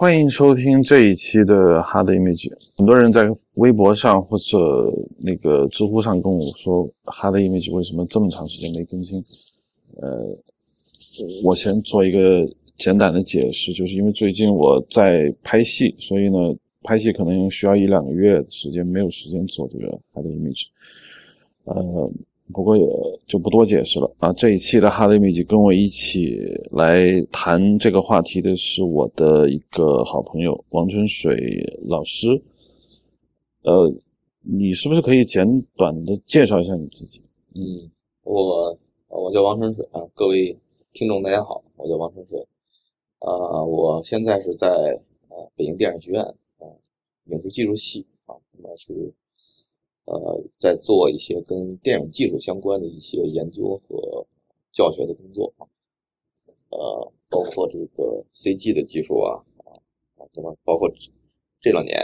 欢迎收听这一期的 Hard Image。很多人在微博上或者那个知乎上跟我说，Hard Image 为什么这么长时间没更新？呃，我先做一个简短的解释，就是因为最近我在拍戏，所以呢，拍戏可能需要一两个月时间，没有时间做这个 Hard Image。呃。不过也就不多解释了啊！这一期的《哈雷米吉》跟我一起来谈这个话题的是我的一个好朋友王春水老师。呃，你是不是可以简短的介绍一下你自己？嗯，我我叫王春水啊，各位听众大家好，我叫王春水。啊，我现在是在啊北京电影学院啊影视技术系啊，那是。呃，在做一些跟电影技术相关的一些研究和教学的工作啊，呃，包括这个 CG 的技术啊，啊，那么包括这两年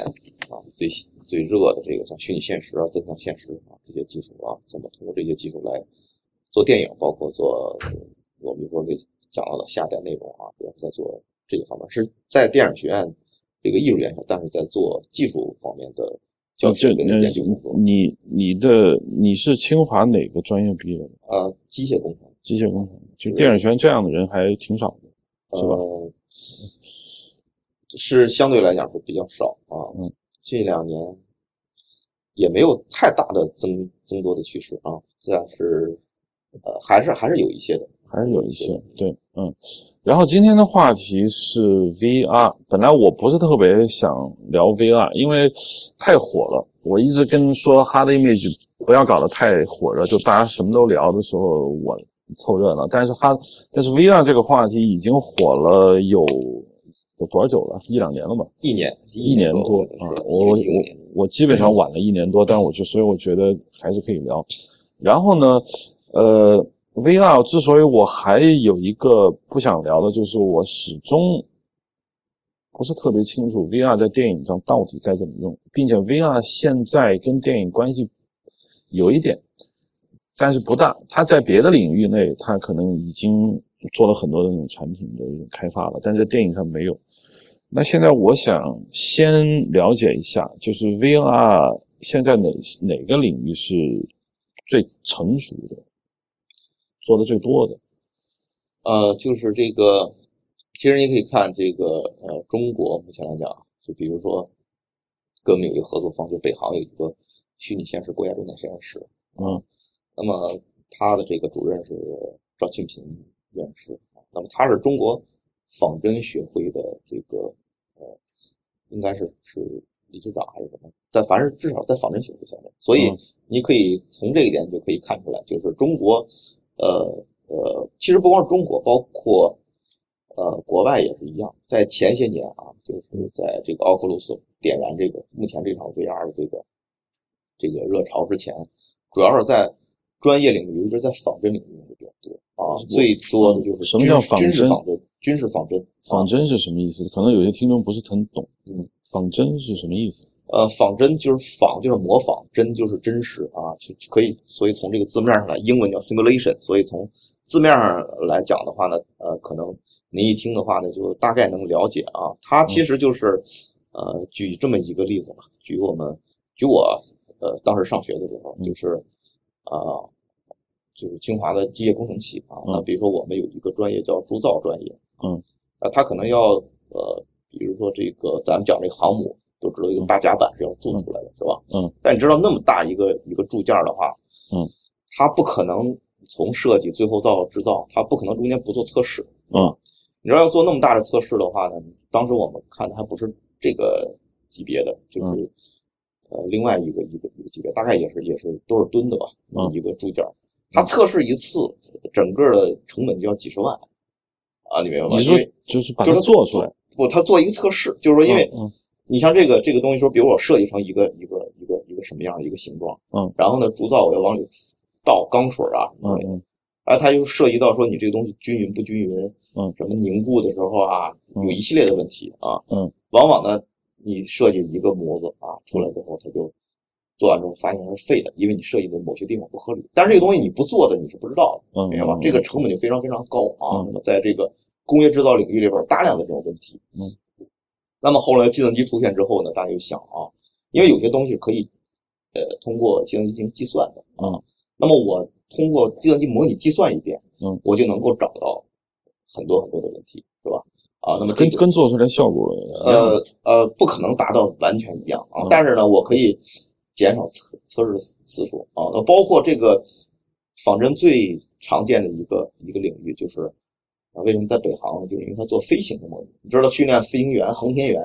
啊最最热的这个像虚拟现实啊、增强现实啊这些技术啊，怎么通过这些技术来做电影，包括做我们一会儿给讲到的下载内容啊，主要是在做这个方面，是在电影学院这个艺术院校，但是在做技术方面的。就这那你你的你是清华哪个专业毕业的？啊，机械工程。机械工程，就电影学院这样的人还挺少的，是吧？是相对来讲是比较少啊。嗯，这两年也没有太大的增增多的趋势啊，这样是呃，还是还是有一些的，还是有一些。对，嗯。然后今天的话题是 VR。本来我不是特别想聊 VR，因为太火了。我一直跟说 Hard Image 不要搞得太火热，就大家什么都聊的时候，我凑热闹。但是哈，但是 VR 这个话题已经火了有有多少久了？一两年了吧？一年，一年多啊！我我我基本上晚了一年多，但我就所以我觉得还是可以聊。然后呢，呃。VR 之所以我还有一个不想聊的，就是我始终不是特别清楚 VR 在电影上到底该怎么用，并且 VR 现在跟电影关系有一点，但是不大。它在别的领域内，它可能已经做了很多的那种产品的一种开发了，但是在电影上没有。那现在我想先了解一下，就是 VR 现在哪哪个领域是最成熟的？做的最多的，呃，就是这个，其实你可以看这个，呃，中国目前来讲，就比如说，跟我们有一个合作方，就北航有一个虚拟现实国家重点实验室，嗯，那么他的这个主任是赵庆平院士，那么他是中国仿真学会的这个，呃，应该是是理事长还是什么？但凡是至少在仿真学会下面，所以你可以从这一点就可以看出来，就是中国。呃呃，其实不光是中国，包括呃国外也是一样。在前些年啊，就是在这个奥克鲁斯点燃这个目前这场 VR 的这个这个热潮之前，主要是在专业领域，尤其是在仿真领域用的比较多啊。最多的就是什么叫仿真？军事仿真，仿真是什么意思？可能有些听众不是很懂。嗯，仿真是什么意思？呃，仿真就是仿，就是模仿；真就是真实啊，就可以。所以从这个字面上来，英文叫 simulation。所以从字面上来讲的话呢，呃，可能您一听的话呢，就大概能了解啊。它其实就是，呃，举这么一个例子吧。举我们，举我，呃，当时上学的时候，就是啊，就是清华的机械工程系啊。那比如说我们有一个专业叫铸造专业，嗯，那，他可能要，呃，比如说这个咱们讲这个航母。都知道一个大甲板是要铸出来的，是吧？嗯。但你知道那么大一个一个铸件的话，嗯，它不可能从设计最后到制造，它不可能中间不做测试。嗯。你知道要做那么大的测试的话呢，当时我们看的还不是这个级别的，就是呃另外一个一个一个级别，大概也是也是多少吨的吧，一个铸件。它测试一次，整个的成本就要几十万啊！你明白吗？你说就是把它做出来？不，他做一个测试，就是说因为。你像这个这个东西说，比如我设计成一个一个一个一个什么样的一个形状，嗯，然后呢，铸造我要往里倒钢水啊，嗯嗯，哎，它就涉及到说你这个东西均匀不均匀，嗯，什么凝固的时候啊，有一系列的问题啊，嗯，往往呢，你设计一个模子啊出来之后，它就做完之后发现它是废的，因为你设计的某些地方不合理。但是这个东西你不做的你是不知道的，明白吗？这个成本就非常非常高啊。那么在这个工业制造领域里边，大量的这种问题，嗯。那么后来计算机出现之后呢，大家就想啊，因为有些东西可以呃通过计算机进行计算的啊，那么我通过计算机模拟计算一遍，嗯，我就能够找到很多很多的问题，是吧？啊，那么跟跟做出来效果呃呃不可能达到完全一样啊，但是呢，我可以减少测测试次数啊，那包括这个仿真最常见的一个一个领域就是啊，为什么在北航呢？就是因为它做飞行的模拟，你知道训练飞行员、航天员，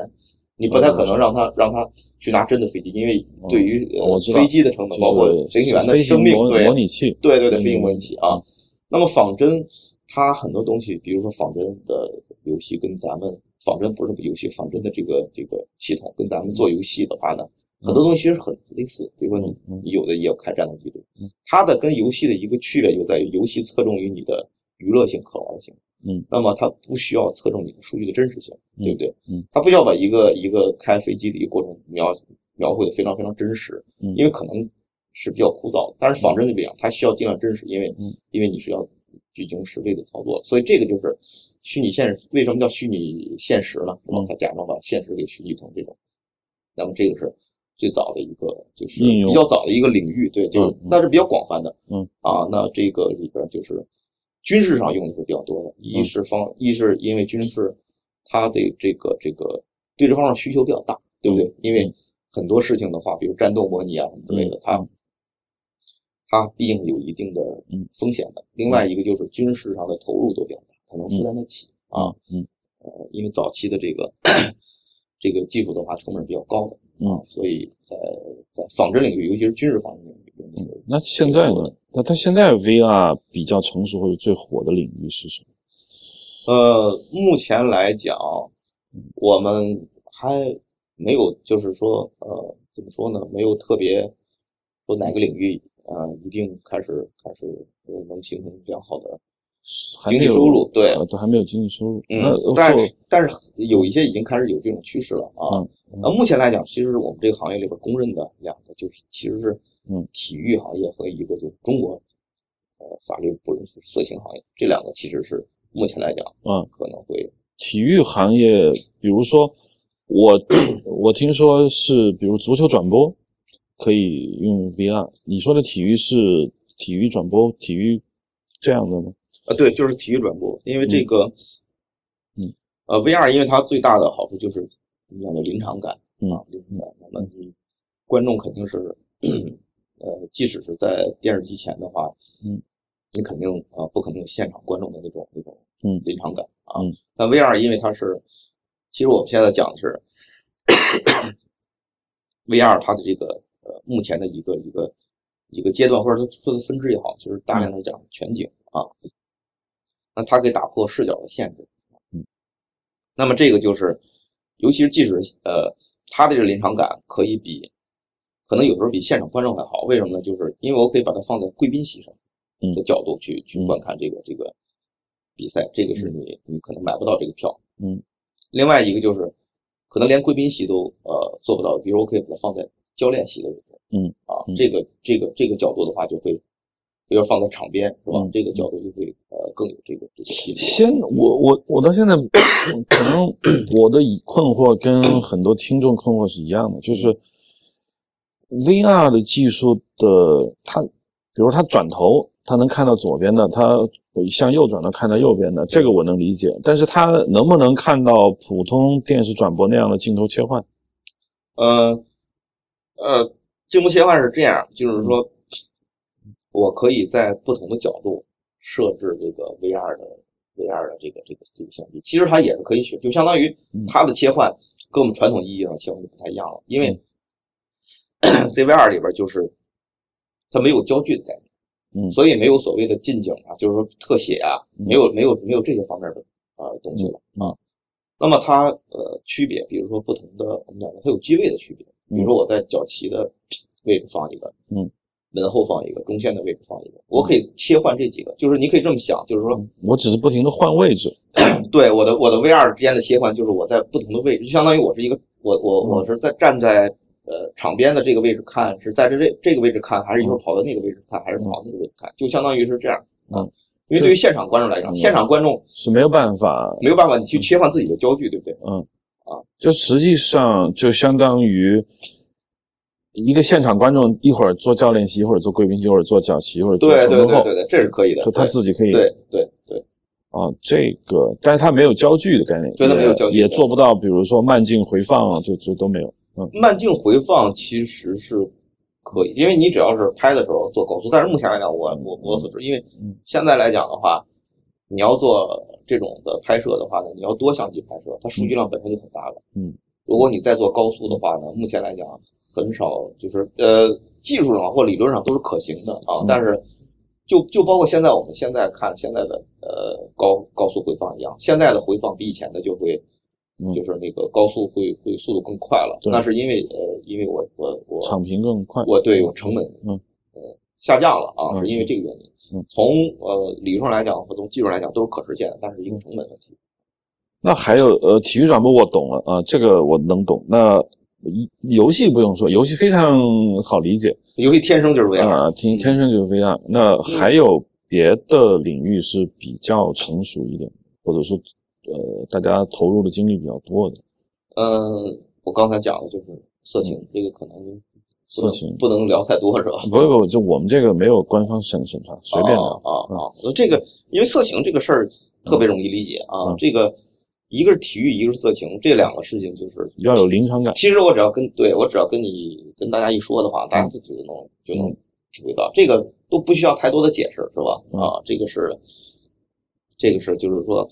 你不太可能让他让他去拿真的飞机，因为对于呃飞机的成本，包括飞行员的生命，对模拟器，对对对，飞行模拟器啊。那么仿真它很多东西，比如说仿真的游戏跟咱们仿真不是个游戏，仿真的这个这个系统跟咱们做游戏的话呢，很多东西其实很类似。比如说你你有的也有开战斗机队，它的跟游戏的一个区别就在于游戏侧重于你的娱乐性、可玩性。嗯，那么它不需要侧重你的数据的真实性，对不对？嗯，它不需要把一个一个开飞机的一个过程描描绘的非常非常真实，嗯，因为可能是比较枯燥的。但是仿真就不一样，它需要尽量真实，因为因为你是要举行实例的操作，所以这个就是虚拟现实。为什么叫虚拟现实呢？是吧？它假装把现实给虚拟成这种。那么这个是最早的一个，就是比较早的一个领域，对，就是那是比较广泛的，嗯啊，那这个里边就是军事上用的是比较多的，一是方，一是因为军事它的这个这个对这方面需求比较大，对不对？因为很多事情的话，比如战斗模拟啊什么之类的，它它毕竟有一定的风险的。另外一个就是军事上的投入都比较大，它能负担得起啊。嗯，呃，因为早期的这个这个技术的话，成本比较高的，啊，所以在在仿真领域，尤其是军事方面领域，那现在呢？那它现在 VR 比较成熟或者最火的领域是什么？呃，目前来讲，我们还没有，就是说，呃，怎么说呢？没有特别说哪个领域啊，一定开始开始说能形成良好的经济收入。对，都还没有经济收入。嗯，但是但是有一些已经开始有这种趋势了啊。那目前来讲，其实我们这个行业里边公认的两个，就是其实是。嗯，体育行业和一个就是中国，呃，法律不允许色情行业，这两个其实是目前来讲，嗯，可能会体育行业，比如说我我听说是，比如足球转播可以用 VR，你说的体育是体育转播，体育这样的吗？啊，对，就是体育转播，因为这个，嗯，呃，VR 因为它最大的好处就是你讲的临场感，嗯，临场感，那么你观众肯定是。呃，即使是在电视机前的话，嗯，你肯定啊，不可能有现场观众的那种那种嗯临场感啊。嗯，但 VR 因为它是，其实我们现在讲的是 VR 它的这个呃目前的一个一个一个阶段，或者说它的分支也好，就是大量的讲全景啊，那它可以打破视角的限制。嗯，那么这个就是，尤其是即使呃它的这个临场感可以比。可能有时候比现场观众还好，为什么呢？就是因为我可以把它放在贵宾席上的角度去去观看这个这个比赛，这个是你你可能买不到这个票。嗯，另外一个就是可能连贵宾席都呃做不到，比如我可以把它放在教练席的位置。嗯啊，这个这个这个角度的话就会，比如放在场边是吧？这个角度就会呃更有这个这个。先我我我到现在 可能 我的困惑跟很多听众困惑是一样的，就是。VR 的技术的，它，比如它转头，它能看到左边的，它向右转能看到右边的，这个我能理解。但是它能不能看到普通电视转播那样的镜头切换？呃，呃，镜头切换是这样，就是说，我可以在不同的角度设置这个 VR 的 VR 的这个这个这个相机。其实它也是可以选，就相当于它的切换跟我们传统意义上切换就不太一样了，因为。ZVR 里边就是它没有焦距的概念，嗯，所以没有所谓的近景啊，就是说特写啊，没有没有没有这些方面的呃东西了啊。那么它呃区别，比如说不同的我们讲的它有机位的区别，比如说我在脚旗的位置放一个，嗯，门后放一个，中线的位置放一个，我可以切换这几个，就是你可以这么想，就是说我只是不停的换位置，对我的我的 VR 之间的切换，就是我在不同的位置，就相当于我是一个我我我是在站在。呃，场边的这个位置看是在这这这个位置看，还是一会儿跑到那个位置看，还是跑到那个位置看，就相当于是这样啊。因为对于现场观众来讲，现场观众是没有办法，没有办法你去切换自己的焦距，对不对？嗯。啊。就实际上就相当于一个现场观众一会儿做教练席，一会儿做贵宾席，一会儿做脚旗，一会儿做对对对对对，这是可以的。就他自己可以对对对啊，这个，但是他没有焦距的概念，对他没有焦距也做不到，比如说慢镜回放啊，这这都没有。嗯慢镜回放其实是可以，因为你只要是拍的时候做高速，但是目前来讲，我我我所知，因为嗯现在来讲的话，你要做这种的拍摄的话呢，你要多相机拍摄，它数据量本身就很大了。嗯，如果你再做高速的话呢，目前来讲很少，就是呃技术上或理论上都是可行的啊，嗯但是就就包括现在我们现在看现在的呃高高速回放一样，现在的回放比以前的就会。嗯就是那个高速会会速度更快了，那是因为呃，因为我我我场频更快。我对我成本嗯呃下降了啊，嗯是因为这个原因。嗯从呃理论上来讲和从技术上来讲都是可实现的，但是一个成本问题。那还有呃，体育转播我懂了啊，这个我能懂。那一游戏不用说，游戏非常好理解游戏天生就是 VR，、啊，天天生就是 VR。那还有别的领域是比较成熟一点，或者说呃大家投入的精力比较多的。嗯，我刚才讲的就是色情，这个可能色情不能聊太多是吧？不不，就我们这个没有官方审审查，随便聊。啊啊啊！这个因为色情这个事儿特别容易理解啊，嗯这个一个是体育，一个是色情，这两个事情就是要有临场感。其实我只要跟对我只要跟你跟大家一说的话，大家自己就能就能体会到，这个都不需要太多的解释，是吧？嗯啊，这个是这个是就是说，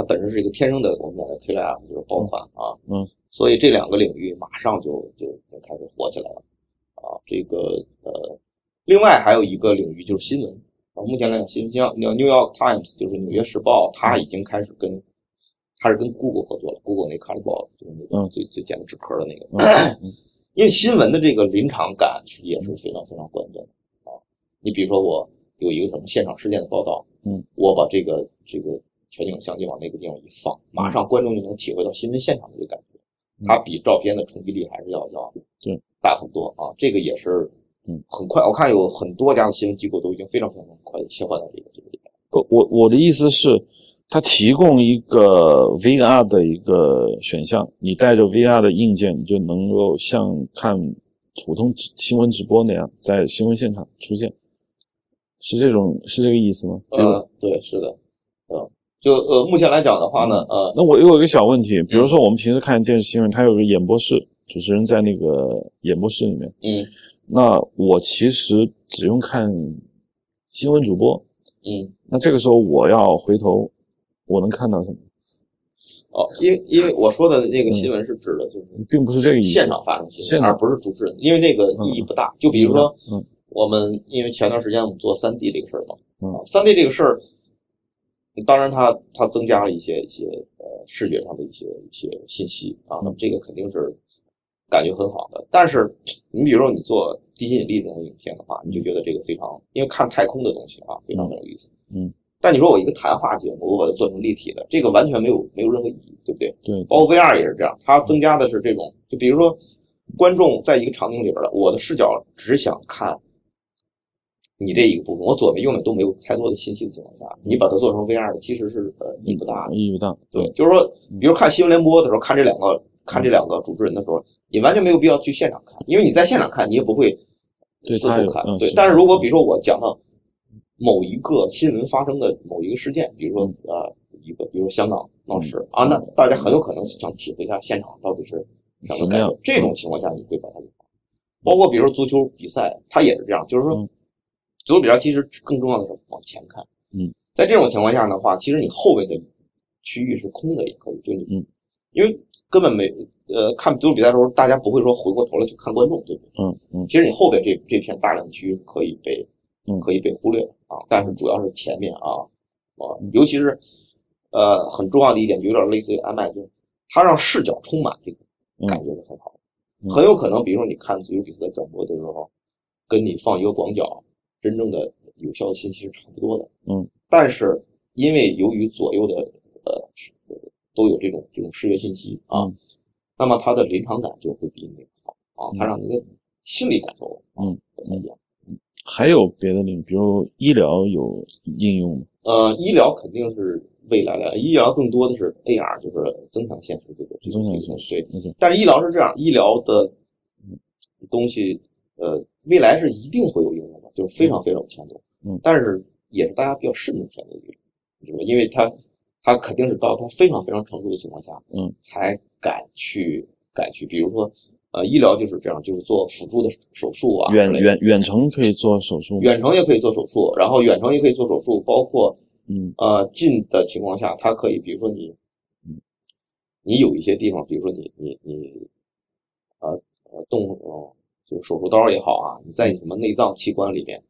它本身是一个天生的我们讲的 KLF 就是爆款啊，嗯，所以这两个领域马上就就就开始火起来了啊。这个呃，另外还有一个领域就是新闻啊，目前来讲，新闻像 New York Times 就是纽约时报，它已经开始跟它是跟 Google 合作了，Google 那 Colorboard 就是那个嗯最最简的纸壳的那个，嗯 因为新闻的这个临场感是也是非常非常关键的啊。你比如说我有一个什么现场事件的报道，嗯，我把这个这个全景相机往那个地方一放，马上观众就能体会到新闻现场的这个感觉，嗯它比照片的冲击力还是要要对大很多啊。这个也是嗯很快，我看有很多家的新闻机构都已经非常非常快的切换到这个这个里面。我，我我的意思是，它提供一个 VR 的一个选项，你带着 VR 的硬件，你就能够像看普通新闻直播那样，在新闻现场出现，是这种是这个意思吗？比如呃，对，是的，呃，就呃，目前来讲的话呢，呃，那我有一个小问题，比如说我们平时看电视新闻，它有个演播室，主持人在那个演播室里面，嗯那我其实只用看新闻主播，嗯，那这个时候我要回头，我能看到什么？哦，因为因为我说的那个新闻是指的就是并不是这个意思。现场发生新闻，现场而不是主持人，因为那个意义不大。就比如说，嗯我们因为前段时间我们做三 D 这个事儿嘛，嗯啊，三 D 这个事儿，当然它它增加了一些一些呃视觉上的一些一些信息啊，那么这个肯定是感觉很好的。但是你比如说你做地心引力这种影片的话，你就觉得这个非常，因为看太空的东西啊，非常很有意思。嗯。但你说我一个谈话节目，我把它做成立体的，这个完全没有没有任何意义，对不对？对，包括 VR 也是这样，它增加的是这种，就比如说观众在一个场景里边的，我的视角只想看你这一个部分，我左面右面都没有太多的信息的情况下，你把它做成 VR 的，其实是呃意义不大的。意义不大。对，就是说，比如看新闻联播的时候，看这两个看这两个主持人的时候，你完全没有必要去现场看，因为你在现场看，你也不会四处看。对，但是如果比如说我讲到某一个新闻发生的某一个事件，比如说呃一个，比如说香港闹事啊，那大家很有可能想体会一下现场到底是什么感觉。这种情况下，你会把它给。包括比如说足球比赛，它也是这样，就是说嗯足球比赛其实更重要的是往前看。嗯，在这种情况下的话，其实你后面的区域是空的也可以，就你嗯，因为根本没呃看足球比赛的时候，大家不会说回过头来去看观众，对不对？嗯嗯。其实你后边这这片大量区域可以被嗯。可以被忽略的啊，但是主要是前面啊啊嗯，尤其是呃很重要的一点，就有点类似于 IMAX，就是它让视角充满这个感觉是很好很有可能，比如说你看足球比赛的转播的时候，跟你放一个广角，真正的有效的信息是差不多的。嗯，但是因为由于左右的呃都有这种这种视觉信息啊，嗯那么它的临场感就会比那个好啊，它嗯让你的心理感受啊嗯不太一样。还有别的领域，比如医疗有应用吗？呃，医疗肯定是未来的医疗更多的是 AR，就是增强现实这个这个增强现实对。但是医疗是这样，医疗的东西，呃，未来是一定会有应用的，就是非常非常有前途。嗯，但是也是大家比较慎重选择的一个？因为它它肯定是到它非常非常成熟的情况下，嗯，才敢去敢去，比如说，呃，医疗就是这样，就是做辅助的手术啊，远远远程可以做手术，远程也可以做手术，然后远程也可以做手术，包括嗯呃近的情况下，它可以，比如说你，你有一些地方，比如说你你你，呃呃动呃就是手术刀也好啊，你在你什么内脏器官里面，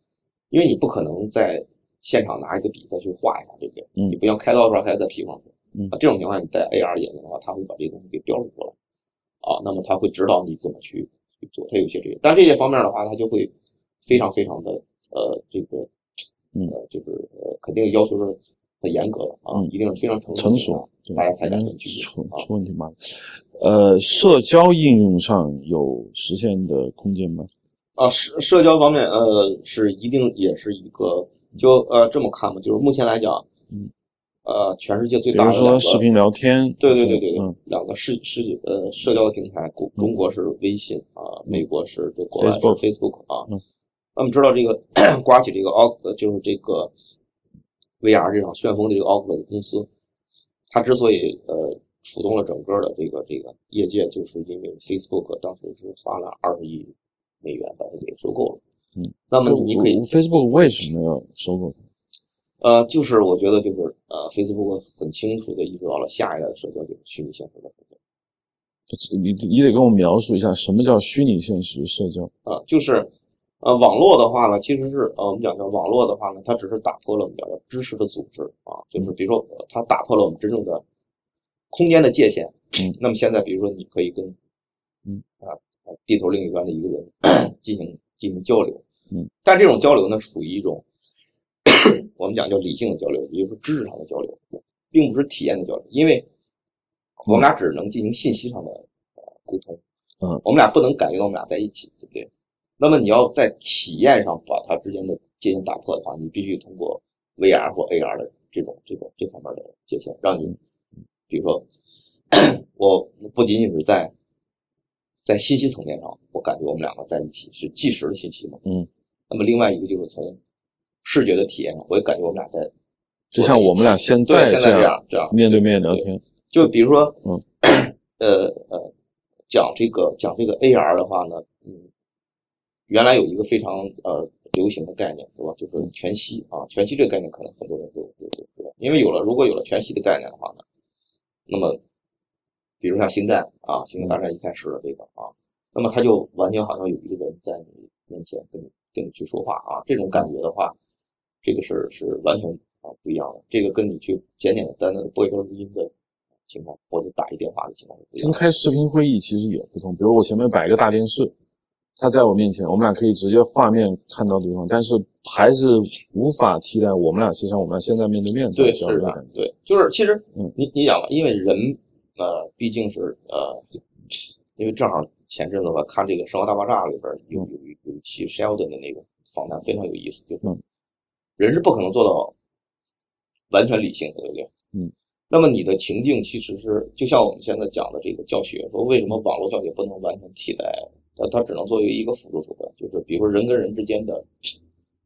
因为你不可能在现场拿一个笔再去画一下，对不对？嗯。你不像开刀的时候还要在皮上嗯。啊，这种情况你戴 AR 眼镜的话，它会把这个东西给标注出来，啊，那么它会指导你怎么去去做，它有些这些，但这些方面的话，它就会非常非常的呃这个，嗯。呃就是呃肯定要求是很严格的啊，嗯一定是非常成成熟的熟，大家才敢去出啊。出问题吗？呃，社交应用上有实现的空间吗？啊，社社交方面，呃，是一定也是一个，就呃这么看吧，就是目前来讲，嗯，呃，全世界最大的比如说视频聊天，对对对对对，嗯两个世世呃社交的平台，中中国是微信啊，美国是这国外是 Facebook 啊。嗯那么知道这个 刮起这个奥呃就是这个 VR 这场旋风的这个 Oculus 公司，它之所以呃触动了整个的这个这个业界，就是因为 Facebook 当时是花了二十亿美元把它给收购了。嗯，那么你可以 Facebook 为什么要收购它？呃，就是我觉得就是呃，Facebook 很清楚的意识到了下一代的社交就是虚拟现实的社交。你你得跟我描述一下什么叫虚拟现实社交？啊，就是，呃，网络的话呢，其实是呃，我们讲叫网络的话呢，它只是打破了我们讲的知识的组织啊，就是比如说呃它打破了我们真正的空间的界限。嗯，那么现在比如说你可以跟，嗯啊，呃地球另一端的一个人进行进行交流。嗯，但这种交流呢，属于一种 我们讲叫理性的交流，也就是知识上的交流，并不是体验的交流，因为我们俩只能进行信息上的呃沟通。嗯，我们俩不能感觉到我们俩在一起，对不对？那么你要在体验上把它之间的界限打破的话，你必须通过 VR 或 AR 的这种这种这方面的界限，让你，比如说，我不仅仅是在在信息层面上，我感觉我们两个在一起是即时的信息嘛，嗯，那么另外一个就是从视觉的体验上，我也感觉我们俩在就像我们俩现对在现在这样样这样面对面聊天，就比如说，嗯，呃呃，讲这个讲这个 AR 的话呢，嗯，原来有一个非常呃流行的概念，是吧？就是全息啊，全息这个概念可能很多人都都都知道，因为有了如果有了全息的概念的话呢，那么比如像星战啊，星球大战一开始的这个啊，那么它就完全好像有一个人在你面前跟你跟你去说话啊，这种感觉的话，这个是是完全啊不一样的，这个跟你去简简单单的播一段录音的情况，或者打一电话的情况不一样的。跟开视频会议其实也不同。比如我前面摆一个大电视，他在我面前，我们俩可以直接画面看到对方，但是还是无法替代我们俩，实际上我们俩现在面对面对，交是的对，就是其实嗯你你讲吧，因为人呃毕竟是呃，因为正好前阵子吧看这个《生活大爆炸》里边有有一有一期 Sheldon 的那个访谈非常有意思，就是嗯人是不可能做到完全理性的，对不对？嗯。那么你的情境其实是就像我们现在讲的这个教学，说为什么网络教学不能完全替代？呃，它只能作为一个辅助手段，就是比如说人跟人之间的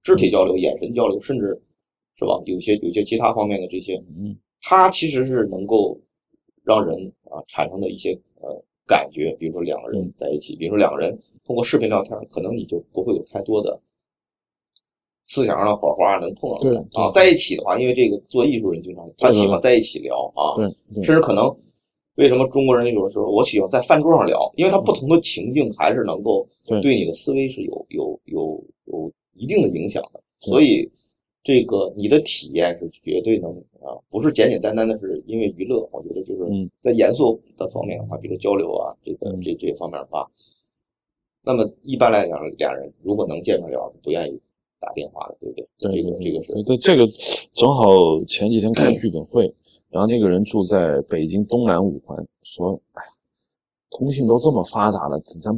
肢体交流、眼神交流，甚至是吧？有些有些其他方面的这些，嗯，它其实是能够让人啊产生的一些呃感觉，比如说两个人在一起，比如说两个人通过视频聊天，可能你就不会有太多的思想上的火花能碰到对啊，在一起的话，因为这个做艺术人经常他喜欢在一起聊啊，甚至可能为什么中国人有的时候我喜欢在饭桌上聊，因为他不同的情境还是能够对。对你的思维是有有有有一定的影响的，所以这个你的体验是绝对能啊，不是简简单单的是因为娱乐，我觉得就是嗯。在严肃的方面的话，比如交流啊，这个嗯。这这些方面的话，那么一般来讲，俩人如果能见面聊，不愿意打电话的，对不对？对这个这个是对，这个正好前几天开剧本会，然后那个人住在北京东南五环，说，哎呀，通信都这么发达了，咱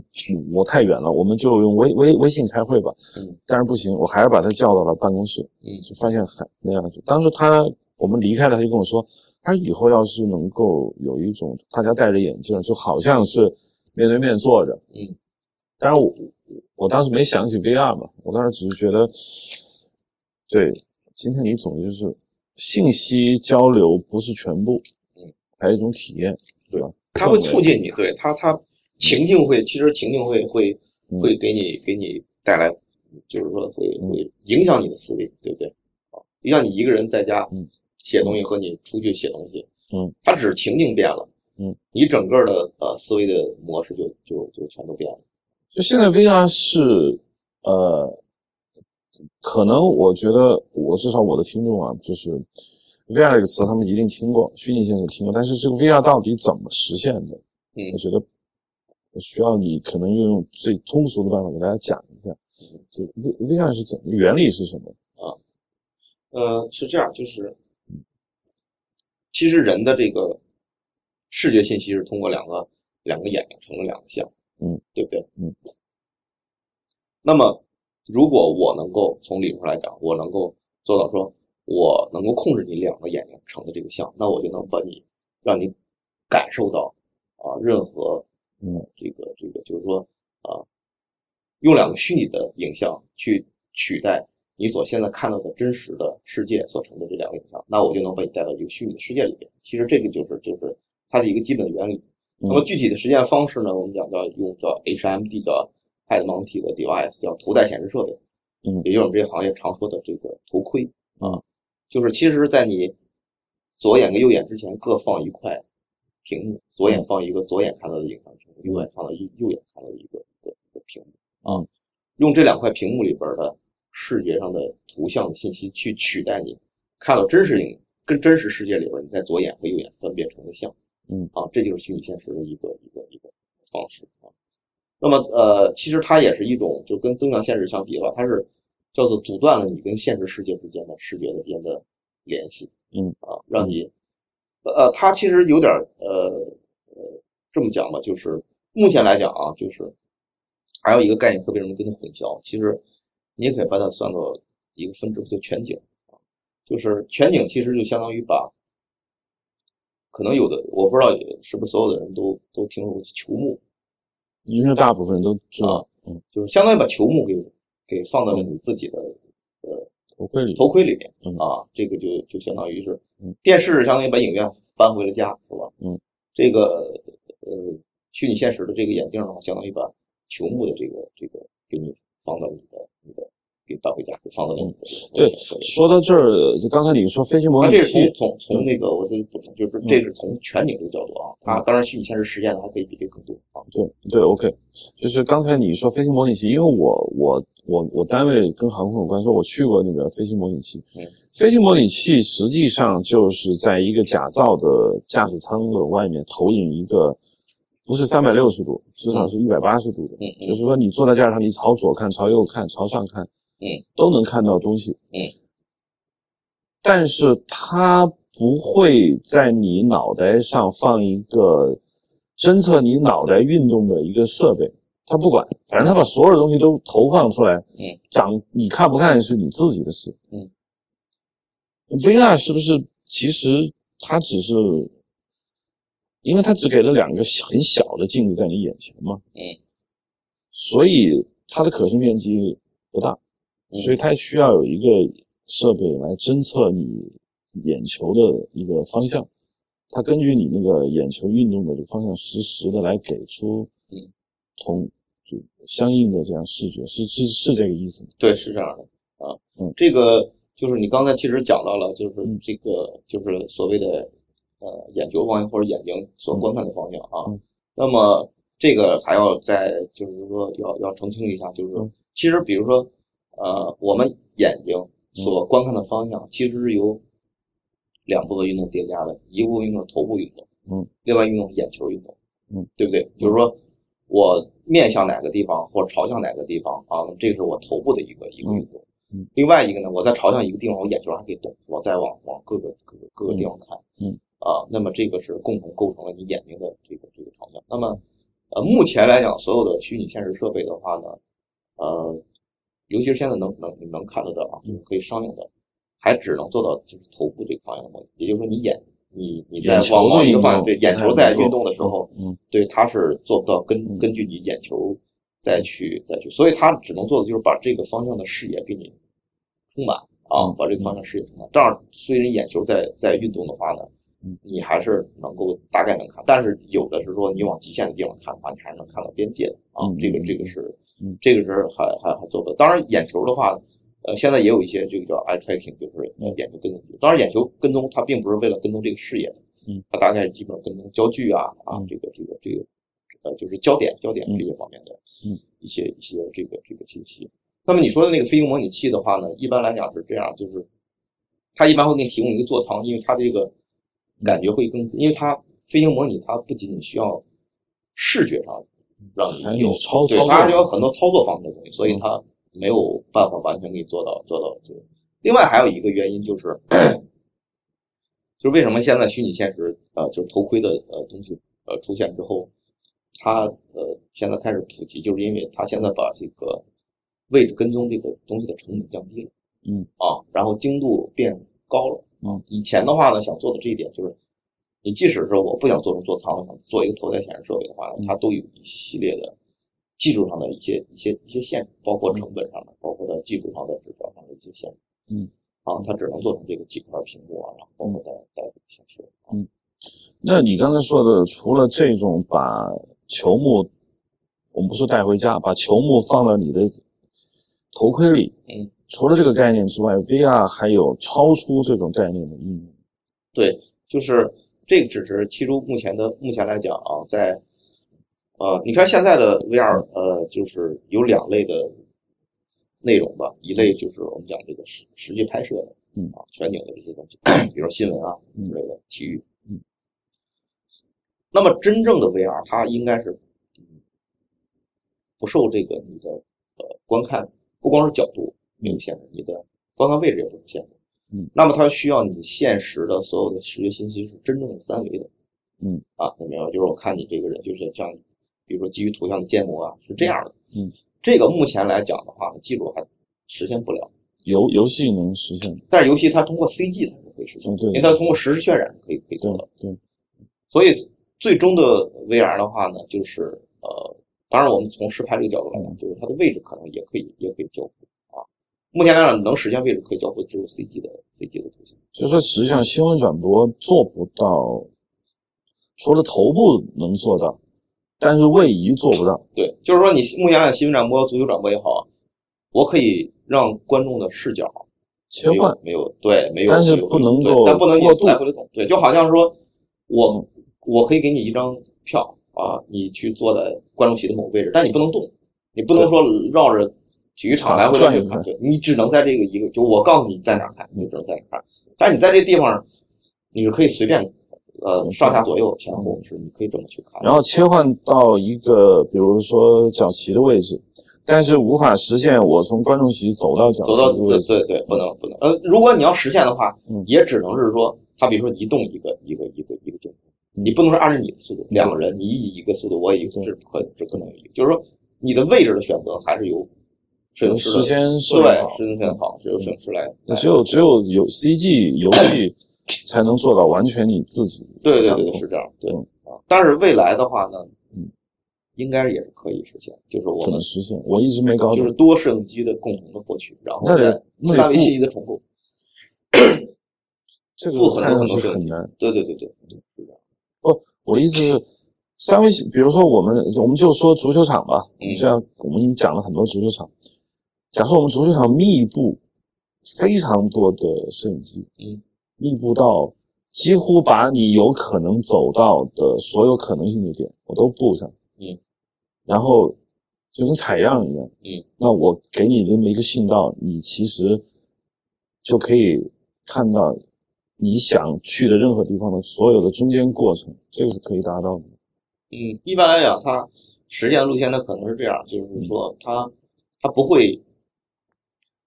我太远了，我们就用微微微信开会吧。嗯，但是不行，我还是把他叫到了办公室，嗯就发现还那样子。当时他我们离开了，他就跟我说，他以后要是能够有一种大家戴着眼镜，就好像是面对面坐着，嗯，当然我我当时没想起 VR 嘛，我当时只是觉得，对，今天你总就是信息交流不是全部，嗯，还有一种体验，对吧？它会促进你，对它它情境会，其实情境会会嗯会给你给你带来，就是说会会影响你的思维，对不对？啊，就像你一个人在家嗯写东西和你出去写东西，嗯，它只是情境变了，嗯，你整个的呃思维的模式就就就全都变了。就现在 VR 是呃，可能我觉得我至少我的听众啊，就是 VR 这个词他们一定听过，虚拟现实听过，但是这个 VR 到底怎么实现的？嗯我觉得需要你可能用最通俗的办法给大家讲一下，就 V VR 是怎么原理是什么啊？呃，是这样，就是其实人的这个视觉信息是通过两个两个眼睛成了两个像，嗯，对不对？嗯。那么，如果我能够从理论上来讲，我能够做到说，我能够控制你两个眼睛成的这个像，那我就能把你让你感受到啊，任何嗯这个这个就是说啊，用两个虚拟的影像去取代你所现在看到的真实的世界所成的这两个影像，那我就能把你带到一个虚拟的世界里边。其实这个就是就是它的一个基本的原理。那么具体的实现方式呢，我们讲叫用叫 HMD 叫 Head Mounted Device，叫头戴显示设备，嗯也就是我们这个行业常说的这个头盔啊，就是其实，在你左眼跟右眼之前各放一块屏幕，左眼放一个左眼看到的影像屏幕，右眼放到右右眼看到的一个一个一个屏幕啊，用这两块屏幕里边的视觉上的图像的信息去取代你看到真实影跟真实世界里边你在左眼和右眼分辨成的像，嗯。啊，这就是虚拟现实的一个一个一个方式啊。那么呃，其实它也是一种就跟增强现实相比的话，它是叫做阻断了你跟现实世界之间的视觉之间的联系，嗯啊，让你呃，它其实有点呃呃这么讲吧，就是目前来讲啊，就是还有一个概念特别容易跟它混淆，其实你也可以把它算作一个分支，就全景啊，就是全景其实就相当于把可能有的我不知道是不是所有的人都都听说过球幕。应该大部分人都知啊道，嗯，就是相当于把球幕给给放到了你自己的呃头盔里，头盔里啊，这个就就相当于是嗯电视相当于把影院搬回了家，是吧？嗯，这个呃虚拟现实的这个眼镜的话，相当于把球幕的这个这个给你放到你的你的给搬回家，给放到你的嗯对说到这儿，就刚才你说飞行模拟它这是器从，从从那个我再补充，就是这是从全景这个角度啊，啊当然虚拟现实实现的还可以比这个更多啊。对对，OK，就是刚才你说飞行模拟器，因为我我我我单位跟航空有关，说我去过那个飞行模拟器。嗯，飞行模拟器实际上就是在一个假造的驾驶舱的外面投影一个，不是三百六十度，至少是一百八十度的。嗯嗯就是说你坐在驾驶舱，你朝左看、朝右看、朝上看，嗯，都能看到东西。嗯，但是它不会在你脑袋上放一个侦测你脑袋运动的一个设备，它不管，反正它把所有的东西都投放出来。嗯，长你看不看是你自己的事。嗯，VR 是不是其实它只是，因为它只给了两个很小的镜子在你眼前嘛。嗯，所以它的可视面积不大，嗯所以它需要有一个设备来侦测你眼球的一个方向，它根据你那个眼球运动的这个方向，实时的来给出嗯同就相应的这样视觉，是是是这个意思吗？对，是这样的啊。嗯，这个就是你刚才其实讲到了，就是嗯这个就是所谓的呃眼球方向或者眼睛所观看的方向啊。嗯那么这个还要再就是说要要澄清一下，就是其实比如说呃我们眼睛所观看的方向其实是由两部分运动叠加的，一部分运动是头部运动，嗯，另外一运动眼球运动，嗯，对不对？就是说我面向哪个地方或者朝向哪个地方啊，这是我头部的一个一个运动。嗯另外一个呢，我在朝向一个地方，我眼球还可以动，我再往往各个各个各个地方看。嗯啊，那么这个是共同构成了你眼睛的这个这个朝向。那么呃，目前来讲，所有的虚拟现实设备的话呢，呃，尤其是现在能能能看得到啊，就是可以商用的，还只能做到就是头部这个方向的模拟，也就是说你眼你你在往某一个方向，对眼球在运动的时候，嗯，对它是做不到根根据你眼球再去再去，所以它只能做的就是把这个方向的视野给你充满啊，把这个方向视野充满，这样虽然眼球在在运动的话呢。你还是能够大概能看，但是有的是说你往极限的地方看的话，你还是能看到边界的啊。这个这个是，这个是还还还做不到。当然眼球的话，呃，现在也有一些这个叫 eye tracking，就是眼球跟踪。当然眼球跟踪它并不是为了跟踪这个视野的，嗯，它大概基本上跟踪焦距啊啊，这个这个这个呃就是焦点焦点这些方面的，嗯，一些一些这个这个信息。那么你说的那个飞行模拟器的话呢，一般来讲是这样，就是它一般会给你提供一个座舱，因为它这个。感觉会更，因为它飞行模拟，它不仅仅需要视觉上让你有操作，对，它还有很多操作方面的东西，所以它没有办法完全给你做到做到这个。另外还有一个原因就是，就是为什么现在虚拟现实呃，就是头盔的呃东西呃出现之后，它呃现在开始普及，就是因为它现在把这个位置跟踪这个东西的成本降低了，嗯啊，然后精度变高了。嗯，以前的话呢，想做的这一点就是，你即使是我不想做成座舱，想做一个头戴显示设备的话，它都有一系列的技术上的一些一些一些限制，包括成本上的，包括在技术上的指标上的一些限制。嗯，啊，它只能做成这个几块屏幕啊，然后包括带带这个显示。嗯，那你刚才说的，除了这种把球幕，我们不是带回家，把球幕放到你的头盔里，嗯。除了这个概念之外，VR 还有超出这种概念的应用。对，就是这个只是其中目前的目前来讲啊，在呃，你看现在的 VR，呃，就是有两类的内容吧，一类就是我们讲这个实实际拍摄的，嗯啊，全景的这些东西，比如说新闻啊之类的，体育，嗯。那么真正的 VR，它应该是不受这个你的呃观看，不光是角度。没有限制，你的观看位置也不受限制。嗯，那么它需要你现实的所有的视觉信息是真正的三维的。嗯，啊，你明白？就是我看你这个人，就是像，比如说基于图像的建模啊，是这样的。嗯，这个目前来讲的话，技术还实现不了。游游戏能实现，但是游戏它通过 CG 才是可以实现，对，因为它通过实时渲染可以可以做到。对，所以最终的 VR 的话呢，就是呃，当然我们从实拍这个角度来讲，就是它的位置可能也可以也可以交付。目前来讲，能实现位置可以交互只有 CG 的 CG 的图形。就说实际上新闻转播做不到，除了头部能做到，但是位移做不到。对，就是说你目前讲新闻转播、足球转播也好，我可以让观众的视角切换，没有对，没有，但是不能够但不能过度来回的动。对，就好像说，我我可以给你一张票啊，你去坐在观众席的某个位置，但你不能动，你不能说绕着。体育场来回转一看，对你只能在这个一个，就我告诉你在哪看，你就只能在哪看。但你在这地方，你是可以随便，呃，上下左右前后是你可以这么去看。然后切换到一个，比如说角旗的位置，但是无法实现我从观众席走到角走到对对对，不能不能。呃，如果你要实现的话，也只能是说，他比如说移动一个一个一个一个镜头，你不能是按照你的速度，两个人你以一个速度，我以一个，这是不可这不能有，就是说你的位置的选择还是由。摄影师时间对，时间很好，是由摄影师来。只有只有有 CG 游戏 才能做到完全你自己。对对对，是这样。对啊，但是未来的话呢，嗯，应该也是可以实现，就是我们实现，我一直没搞懂，就是多摄影机的共同的获取，然后再三维信息的重构。这 个很多很多很难。对对对对，是这样。不，我意思是。三维，比如说我们，我们就说足球场吧。嗯，这样我们已经讲了很多足球场。假设我们足球场密布非常多的摄影机，嗯，密布到几乎把你有可能走到的所有可能性的点，我都布上，嗯，然后就跟采样一样，嗯，那我给你这么一个信道，你其实就可以看到你想去的任何地方的所有的中间过程，这个是可以达到的。嗯，一般来讲，它实现路线它可能是这样，就是说，它它不会，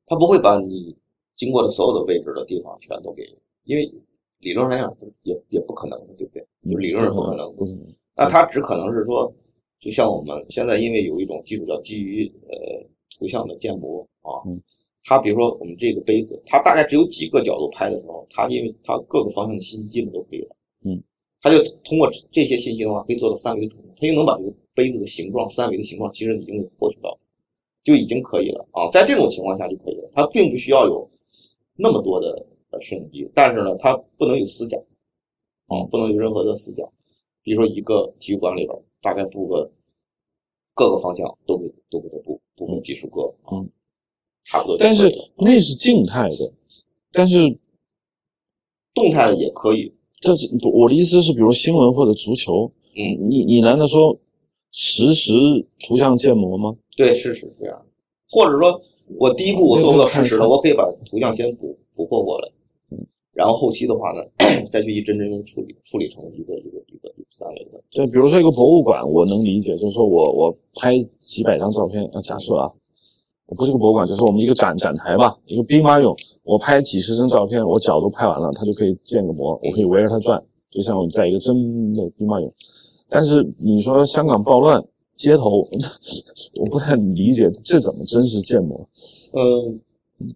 它不会把你经过的所有的位置的地方全都给，因为理论上来讲也也不可能，对不对？就理论上不可能。嗯那它只可能是说，就像我们现在因为有一种技术叫基于呃图像的建模啊，它比如说我们这个杯子，它大概只有几个角度拍的时候，它因为它各个方向的信息基本都可以了，嗯，它就通过这些信息的话，可以做到三维的触控，它就能把这个杯子的形状、三维的形状，其实已经获取到，就已经可以了啊。在这种情况下就可以了，它并不需要有那么多的呃摄影机，但是呢，它不能有死角，啊，不能有任何的死角。比如说一个体育馆里边，大概布个各个方向都给都给它布布个几十个啊，嗯差不多但是。那是静态的，但是动态的也可以，这是我的意思是，比如新闻或者足球，嗯，你你难道说实时图像建模吗？对，是是这样。或者说我第一步我做不到实时的，我可以把图像先捕捕获过来嗯，然后后期的话呢，再去一帧帧的处理处理成一个一个一个一个三维的。对，比如说一个博物馆，我能理解，就是说我我拍几百张照片，啊，假设啊，我不是个博物馆，就是我们一个展展台吧，一个兵马俑，我拍几十张照片，我角度拍完了，它就可以建个模，我可以围着它转，就像我在一个真的兵马俑。但是你说香港暴乱街头，我不太理解这怎么真实建模？嗯，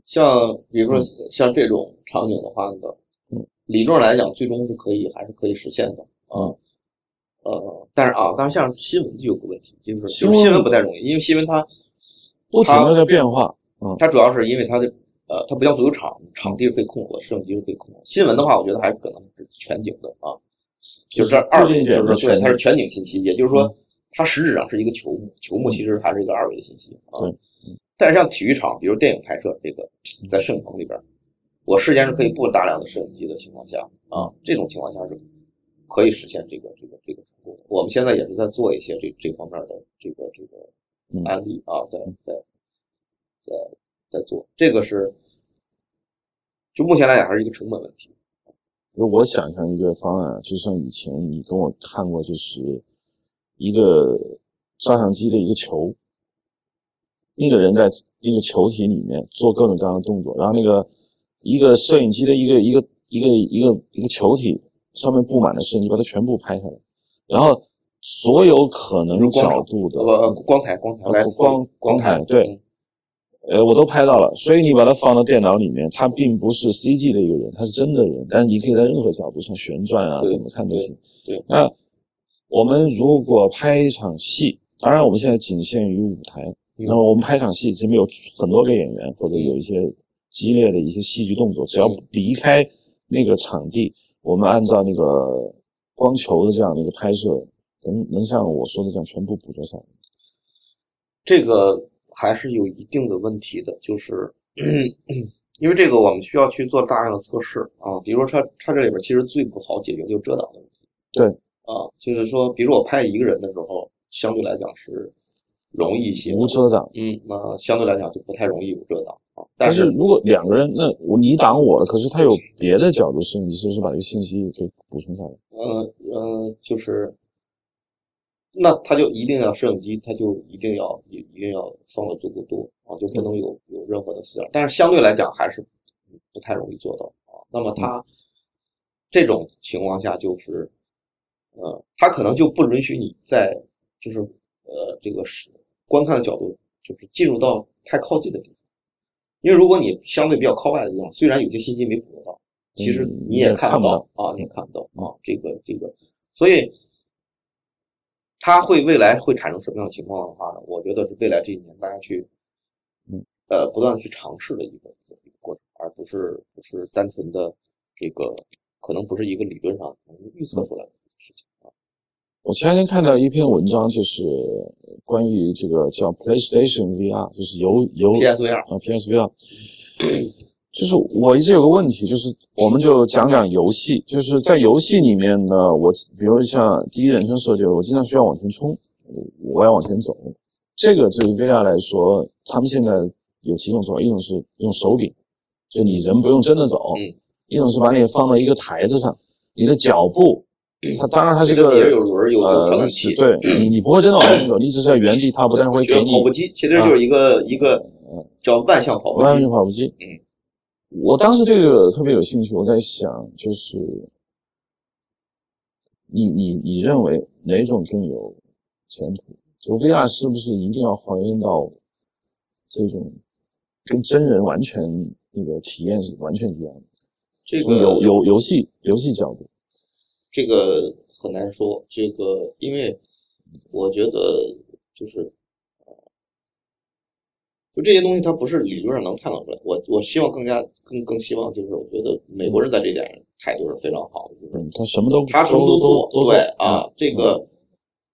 像比如说像这种场景的话呢，嗯，理论上来讲，最终是可以还是可以实现的啊。嗯呃，但是啊，但是像新闻就有个问题，就是新闻就新闻不太容易，因为新闻它不停的在变化，嗯它主要是因为它的呃，它不像足球场，场地是可以控制的，摄影机是可以控制的。新闻的话，我觉得还是可能是全景的啊，就是这二维，就是对，它是全景信息，也就是说嗯它实质上是一个球幕，球幕其实还是一个二维的信息啊。但是像体育场，比如电影拍摄这个，在摄影棚里边，我事先是可以布大量的摄影机的情况下啊，这种情况下是可以实现这个这个这个程度的。我们现在也是在做一些这这方面的这个这个嗯案例啊，在在在在做，这个是就目前来讲还是一个成本问题。就我想象一个方案，就像以前你跟我看过，就是一个照相机的一个球，那个人在那个球体里面做各种各样的动作，然后那个一个摄影机的一个一个一个一个一个球体上面布满了摄影机，把它全部拍下来，然后所有可能角度的呃不光台光台来呃光光台台对，呃，我都拍到了，所以你把它放到电脑里面，它并不是 CG 的一个人，他是真的人，但是你可以在任何角度上旋转啊，怎么看都行。对对那我们如果拍一场戏，当然我们现在仅限于舞台，嗯那么我们拍场戏，前面有很多个演员，或者有一些激烈的一些戏剧动作，只要嗯离开那个场地，我们按照那个光球的这样的一个拍摄，能能像我说的这样全部捕捉下来。这个还是有一定的问题的，就是 因为这个我们需要去做大量的测试啊，比如说它它这里边其实最不好解决就是遮挡的问题。对啊，就是说，比如说我拍一个人的时候，相对来讲是容易一些，无遮挡。嗯，那相对来讲就不太容易有遮挡啊。但但是如果两个人，那我你挡我了，可是他有别的角度摄影机，是不是把这个信息给补充下来？呃呃，就是，那他就一定要摄影机，他就一定要一一定要放的足够多啊，就不能有有任何的死角。但是相对来讲还是不太容易做到啊。那么他这种情况下，就是呃，他可能就不允许你在就是呃这个是观看的角度，就是进入到太靠近的地方，因为如果你相对比较靠外的地方，虽然有些信息没捕捉到。其实嗯你也也看不看不到啊，你也看不到啊，这个这个，所以它会未来会产生什么样的情况的话呢？我觉得是未来这一年大家去，嗯，呃，不断地去尝试的一个一个过程，而不是不是单纯的这个，可能不是一个理论上能预测出来的事情啊。我前两天看到一篇文章，就是关于这个叫 PlayStation VR，就是游游 PSVR 啊 PSVR，就是我一直有个问题，就是我们就讲讲游戏，就是在游戏里面呢，我比如像第一人称射击，我经常需要往前冲，我要往前走。这个对于 VR 来说，他们现在有几种做法，一种是用手柄，就你人不用真的走；嗯一种是把你放到一个台子上，你的脚步，它当然它是一个这个底下有轮有有传呃感器，是对你你不会真的往前走，你只是在原地踏步，但是会这给你跑步机其实就是一个一个叫万向跑步机万向，跑步机。嗯，我当时对这个特别有兴趣，我在想，就是你你你认为哪种更有前途？就 VR 是不是一定要还原到这种跟真人完全那个体验是完全一样的。这个游游游戏游戏角度，这个很难说。这个因为我觉得就是，呃就这些东西它不是理论上能探讨出来。我我希望更加更更希望就是，我觉得美国人在这点上态度是非常好的，就是嗯，他什么都他什么都做，都对啊，这个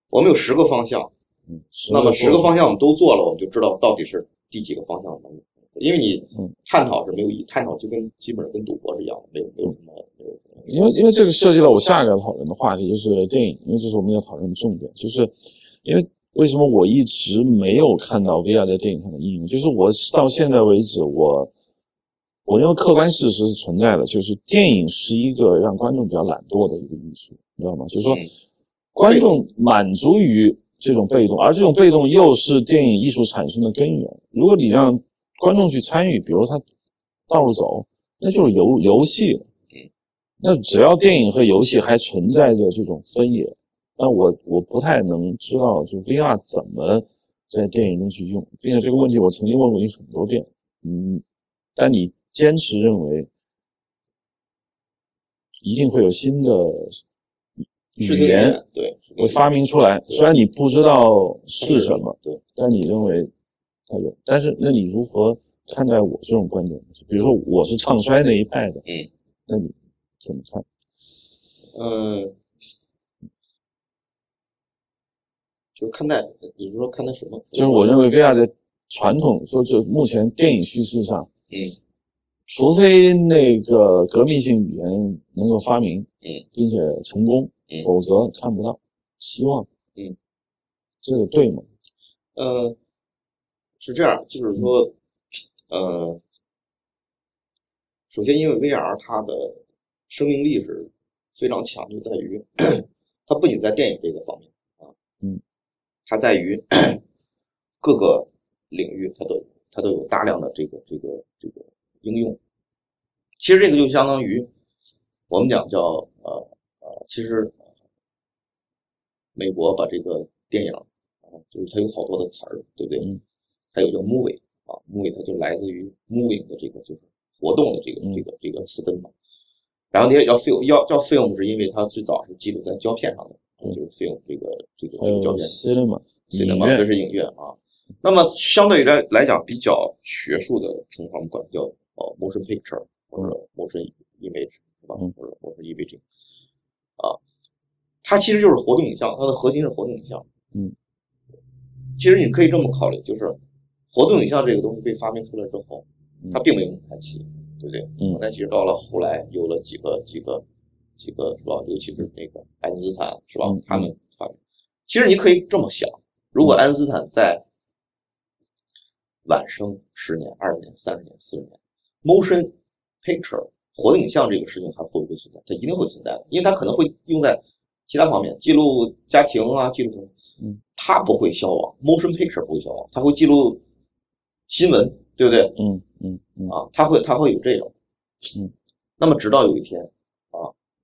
我们有十个方向，嗯，那么十个方向，我们都做了，我们就知道到底是第几个方向能。因为你嗯探讨是没有意义，探讨就跟基本上跟赌博是一样的，没有没有什么没有什么。因为因为这个涉及到我下一个要讨论的话题，就是电影，因为这是我们要讨论的重点，就是因为为什么我一直没有看到 VR 在电影上的应用，就是我到现在为止，我我认为客观事实是存在的，就是电影是一个让观众比较懒惰的一个艺术，你知道吗？就是说嗯观众满足于这种被动，而这种被动又是电影艺术产生的根源。如果你让观众去参与，比如他到处走，那就是游游戏了。那只要电影和游戏还存在着这种分野，那我我不太能知道，就 VR 怎么在电影中去用，并且这个问题我曾经问过你很多遍，嗯，但你坚持认为一定会有新的语言对，会发明出来，虽然你不知道是什么，对，但你认为它有。但是，那你如何看待我这种观点？比如说，我是唱衰那一派的，嗯，那你怎么看？嗯，就是看待，比如说看待什么？就是我认为 VR 在传统，就就目前电影叙事上，嗯除非那个革命性语言能够发明，嗯，并且成功，嗯否则看不到希望。嗯，这个对吗？呃，是这样，就是说，呃，首先因为 VR 它的生命力是非常强，就在于 它不仅在电影这个方面它在于 各个领域它都它都有大量的这个这个这个应用。其实这个就相当于我们讲叫呃呃，其实美国把这个电影啊，就是它有好多的词儿，对不对？嗯它有叫 movie 啊，movie 它就来自于 moving 的这个就是活动的这个嗯这个这个词根嘛。然后你也叫 film，要叫 film 是因为它最早是记录在胶片上的，嗯就是 film 这个这个这个胶片 cinema 影院，这是影院啊。那么相对于来来讲，比较学术的称呼，我们管它叫呃 motion picture 或者 motion image 是吧？嗯或者 motion imaging 啊，它其实就是活动影像，它的核心是活动影像。嗯，其实你可以这么考虑，就是活动影像这个东西被发明出来之后，它并没有蒙太奇，对不对？嗯蒙太奇到了后来有了几个几个几个是吧？尤其是那个爱因斯坦是吧嗯？他们发明。其实你可以这么想，如果爱因斯坦在晚生十年、二十年、三十年、四十年，motion picture 活动影像这个事情还会不会存在？它一定会存在的，因为它可能会用在其他方面，记录家庭啊，记录什么，嗯，它不会消亡，motion picture 不会消亡，它会记录新闻，对不对？嗯嗯嗯啊，它会它会有这种，嗯，那么直到有一天啊，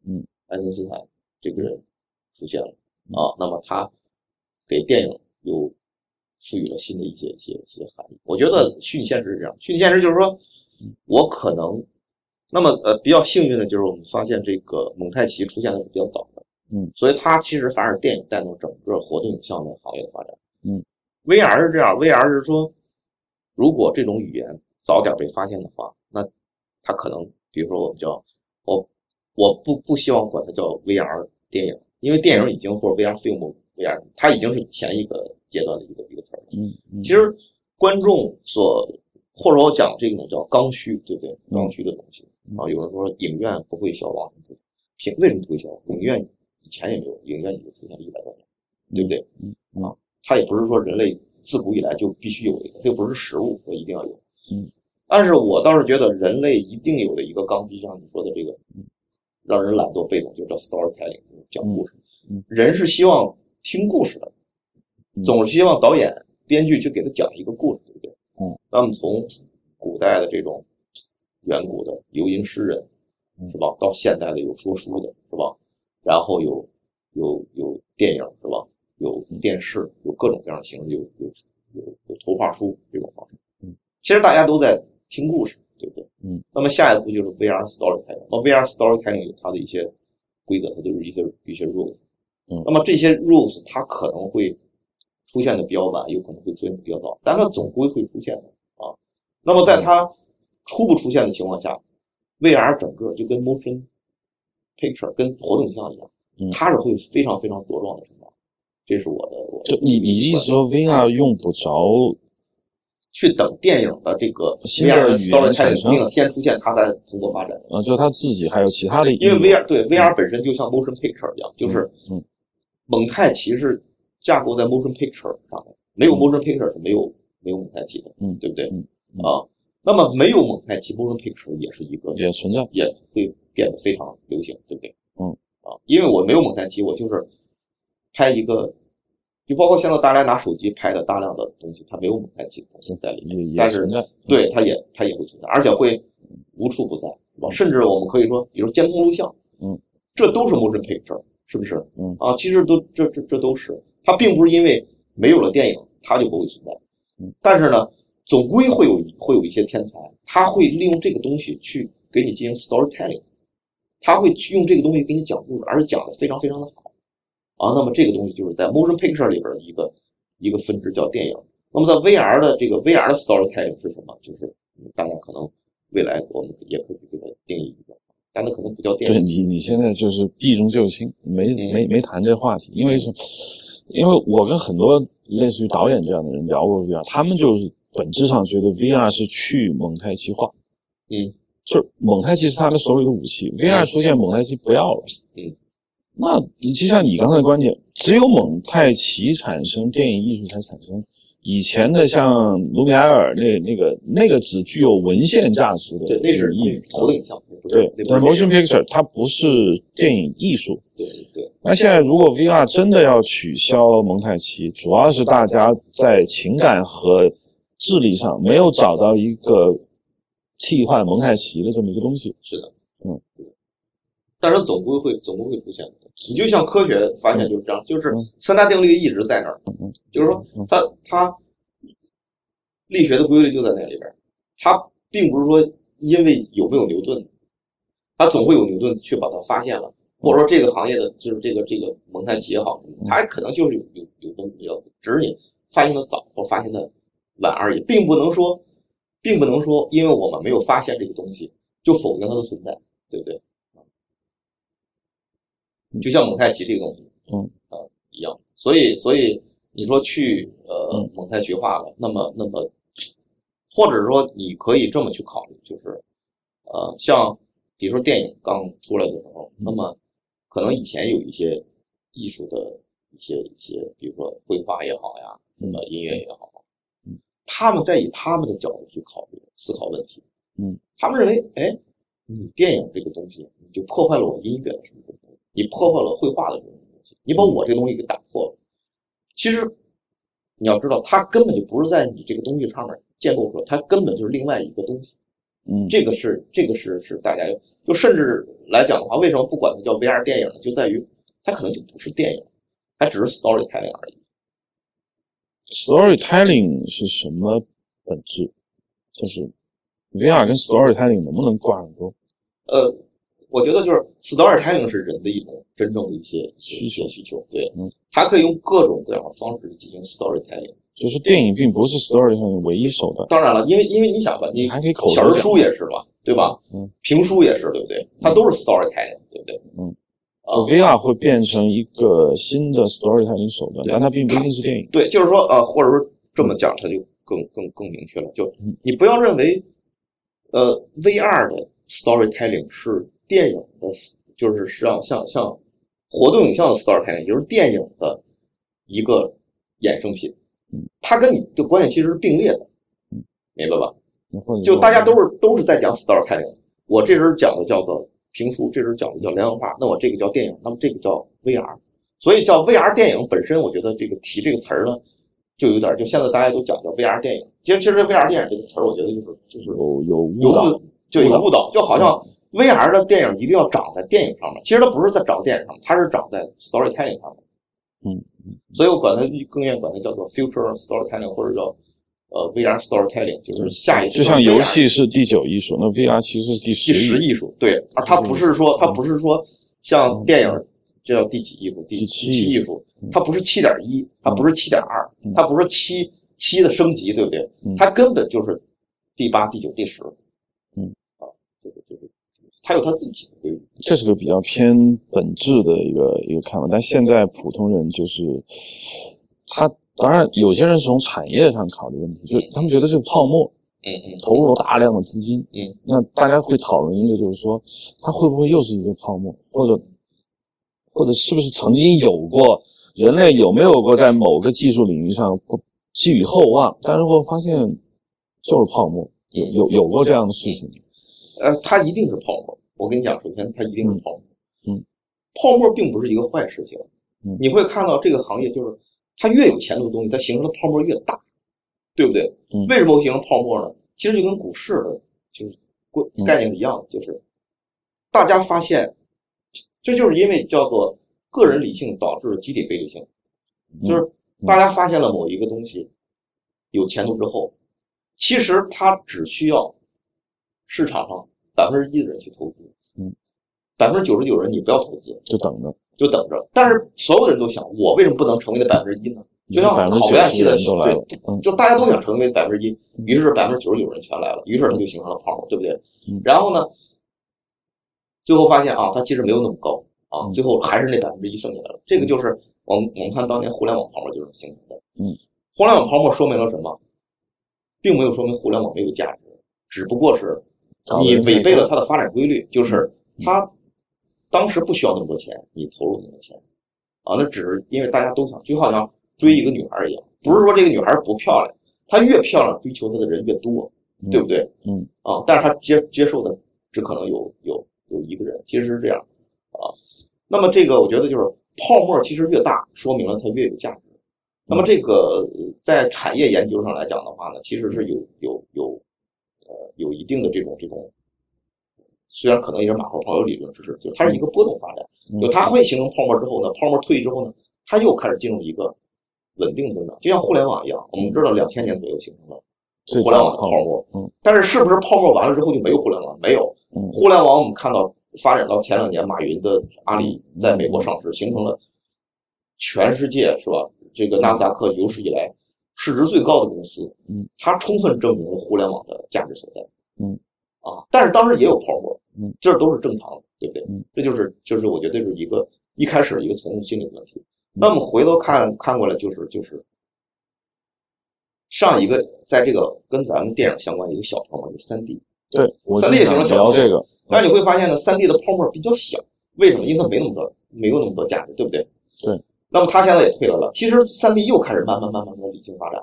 嗯，爱因斯坦这个人出现了啊，那么他给电影又赋予了新的一些一些一些含义。我觉得虚拟现实是这样，虚拟现实就是说，我可能，那么呃比较幸运的就是我们发现这个蒙太奇出现的是比较早的，嗯，所以它其实反而电影带动整个活动影像的行业的发展，嗯，VR 是这样，VR 是说，如果这种语言早点被发现的话，那它可能，比如说我们叫我我不不希望管它叫 VR 电影，因为电影已经或者 VR film VR，它已经是前一个阶段的一个一个词儿了。嗯嗯，其实观众所或者我讲这种叫刚需，对不对？嗯刚需的东西嗯啊，有人说影院不会消亡，凭为什么不会消亡？影院以前也没有，影院已经出现了一百多年，对不对？嗯啊它也不是说人类自古以来就必须有的一个，这又不是食物，我一定要有。嗯，但是我倒是觉得人类一定有的一个刚需，像你说的这个嗯，让人懒惰被动，就叫 storytelling，就是讲故事。人是希望听故事的，嗯总是希望导演、编剧去给他讲一个故事，对不对？嗯，那么从古代的这种远古的游吟诗人，嗯是吧？到现代的有说书的，是吧？然后有有有电影，是吧？有电视，有各种各样的形式，有有有有图画书这种方式。嗯，其实大家都在听故事，对不对？嗯。那么下一步就是 VR storytelling。那 VR storytelling 有它的一些规则，它都是一些一些 rules。嗯。那么这些 rules 它可能会出现的比较晚，有可能会出现的比较早，但它总归会出现的啊。那么在它初步出现的情况下，VR 整个就跟 motion picture 跟活动影像一样，嗯它是会非常非常茁壮的成长。这是我的我的就你你意思说 VR 用不着去等电影的这个新的 VR 的语言产生并先出现，它才蓬勃发展。啊，就他自己还有其他的应因为用，VR 对 VR 本身就像 motion picture 一样，就是嗯蒙太奇是架构在 motion picture 上面，没有嗯 motion picture 是没有没有蒙太奇的，嗯对不对？嗯嗯啊，那么没有蒙太奇，motion picture 也是一个也存在，也会变得非常流行，对不对？嗯啊，因为我没有蒙太奇，我就是拍一个，就包括现在大家拿手机拍的大量的东西，它没有蒙太奇的东西在里但是对它也它也会存在，而且会无处不在？甚至我们可以说，比如监控录像，嗯，这都是 motion picture，是不是？嗯啊，其实都这这这都是，它并不是因为没有了电影它就不会存在，嗯，但是呢，总归会有会有一些天才，他会利用这个东西去给你进行 storytelling，他会去用这个东西给你讲故事，而且讲的非常非常的好，啊，那么这个东西就是在 motion picture 里边的一个一个分支叫电影。那么在 VR 的这个 VR 的 storytelling 是什么？就是嗯大家可能未来我们也可以给它定义一个，但它可能不叫电影。对你你现在就是避重就轻，没嗯没没谈这话题，因为是，因为我跟很多类似于导演这样的人聊过 VR，他们就是本质上觉得 VR 是去蒙太奇化，嗯，就是蒙太奇是他们手里的武器，VR 出现蒙太奇不要了，嗯，那你就像你刚才的观点，只有蒙太奇产生，电影艺术才产生。以前的像卢米埃尔那那个那个只具有文献价值的对，那是艺那是投的影像，对，但 motion picture 它不是电影艺术。对对，那现在如果 VR 真的要取消蒙太奇，主要是大家在情感和智力上没有找到一个替换蒙太奇的这么一个东西。是的，嗯，但是总归会总归会出现的。你就像科学发现就是这样，就是嗯三大定律一直在那儿，嗯就是说嗯它它力学的规律就在那里边儿，它并不是说因为有没有牛顿，它总会有牛顿去把它发现了，或者说这个行业的就是这个这个蒙太奇也好，它可能就是有有有东西要，只是你发现的早或发现的晚而已，并不能说，并不能说因为我们没有发现这个东西就否定它的存在，对不对？就像蒙太奇这个东西，嗯。啊、一样，所以所以你说去呃嗯。蒙太奇化了，那么那么，或者说你可以这么去考虑，就是呃像比如说电影刚出来的时候，那么可能以前有一些艺术的一些一些，比如说绘画也好呀，那么音乐也好，嗯，他们在以他们的角度去考虑思考问题，嗯，他们认为，哎，你电影这个东西，你就破坏了我音乐的什么你破坏了绘画的这种东西，你把我这个东西给打破了。其实你要知道，它根本就不是在你这个东西上面建构出来，它根本就是另外一个东西。嗯，这个是这个是是大家就甚至来讲的话，为什么不管它叫 VR 电影呢？就在于它可能就不是电影，它只是 storytelling 而已。storytelling 是什么本质？就是 VR 跟 storytelling 能不能挂上钩？呃，我觉得就是 storytelling 是人的一种真正的一些需求需求，对，嗯，它可以用各种各样的方式进行 storytelling。就是电影并不是 storytelling 唯一手段，当然了，因为因为你想吧，你你还可以口小人书也是吧，对吧？嗯，评书也是，对不对？它都是 storytelling，对不对？嗯，啊、VR 会变成一个新的 storytelling 手段，但它并不一定是电影。对，就是说呃，或者说这么讲，它就更更更明确了。就嗯你不要认为，呃，VR 的 storytelling 是电影的，就是像像像活动影像的 storytelling，也就是电影的一个衍生品。嗯。它跟你的关系其实是并列的嗯，明白吧？就大家都是都是在讲 storytelling，我这人讲的叫做评书，这人讲的叫连环画，那我这个叫电影，那么这个叫 VR，所以叫 VR 电影本身，我觉得这个提这个词儿呢，就有点就现在大家都讲叫 VR 电影，其实其实 VR 电影这个词儿，我觉得就是就是有有误有导，误就有误导，就好像 VR 的电影一定要长在电影上面，其实它不是在长电影上面，它是长在 storytelling 上面。嗯，所以我管它更愿意管它叫做 future storytelling，或者叫呃 VR storytelling，就是下一就像游戏是第九艺术，那 VR 其实是第第十艺艺术，对，而它不是说它不是说像电影这叫第几艺术，第第七七艺术，它不是七点一，它不是七点二，它不是七七的升级，对不对嗯？它根本就是第八、第九、第十，它有他自己的。这是个比较偏本质的一个一个看法，但现在普通人就是他，当然有些人是从产业上考虑问题，就他们觉得这个泡沫嗯嗯。投入了大量的资金，嗯，那大家会讨论一个就是说，它会不会又是一个泡沫，或者或者是不是曾经有过人类有没有过在某个技术领域上不寄予厚望，但是会发现就是泡沫，有有有过这样的事情，呃，它一定是泡沫。我跟你讲，首先它一定是泡沫。嗯，泡沫并不是一个坏事情。嗯你会看到这个行业就是它越有前途的东西，它形成的泡沫越大，对不对？嗯为什么会形成泡沫呢？其实就跟股市的就是规嗯概念是一样的，就是大家发现，这就是因为叫做个人理性导致集体非理性，就是嗯大家发现了某一个东西有前途之后，其实它只需要市场上百分之一的人去投资，嗯，百分之九十九人你不要投资，就等着。就等着。但是所有的人都想，我为什么不能成为那百分之一呢？就像考研系的对，，嗯就大家都想成为百分之一，于是百分之九十九人全来了，于是它就形成了泡沫，对不对嗯？然后呢，最后发现啊，它其实没有那么高啊，嗯最后还是那百分之一剩下来了。这个就是我们我们看当年互联网泡沫就是形成的。嗯，互联网泡沫说明了什么？并没有说明互联网没有价值，只不过是你违背了它的发展规律，就是它当时不需要那么多钱，你投入那么多钱啊，那只是因为大家都想，就好像追一个女孩一样，不是说这个女孩不漂亮，她越漂亮，追求她的人越多，对不对？嗯啊，但是她接接受的只可能有有有一个人，其实是这样啊。那么这个我觉得就是泡沫其实越大，说明了它越有价值。那么这个呃在产业研究上来讲的话呢，其实是有有有呃有一定的这种这种，虽然可能也是马后炮有理论知识，就它是一个波动发展，嗯就它会形成泡沫之后呢，泡沫退去之后呢，它又开始进入一个稳定增长，就像互联网一样，我们知道两千年左右形成了互联网的泡泡沫，嗯，但是是不是泡沫完了之后就没有互联网？没有，嗯互联网我们看到发展到前两年，马云的阿里在美国上市，形成了全世界是吧？这个纳斯达克有史以来市值最高的公司，嗯，它充分证明了互联网的价值所在，嗯，啊，但是当时也有泡沫，嗯，这都是正常的，对不对？嗯，这就是就是我觉得是一个一开始一个从众心理的问题。那么回头看看过来，就是就是上一个在这个跟咱们电影相关的一个小泡沫，就是三 D。对，我三就 D 也形成想小泡沫这个，但是你会发现呢，三 D 的泡沫比较小，为什么？因为它没那么多，没有那么多价值，对不对？对。那么它现在也退了了。其实三 D 又开始慢慢慢慢的理性发展，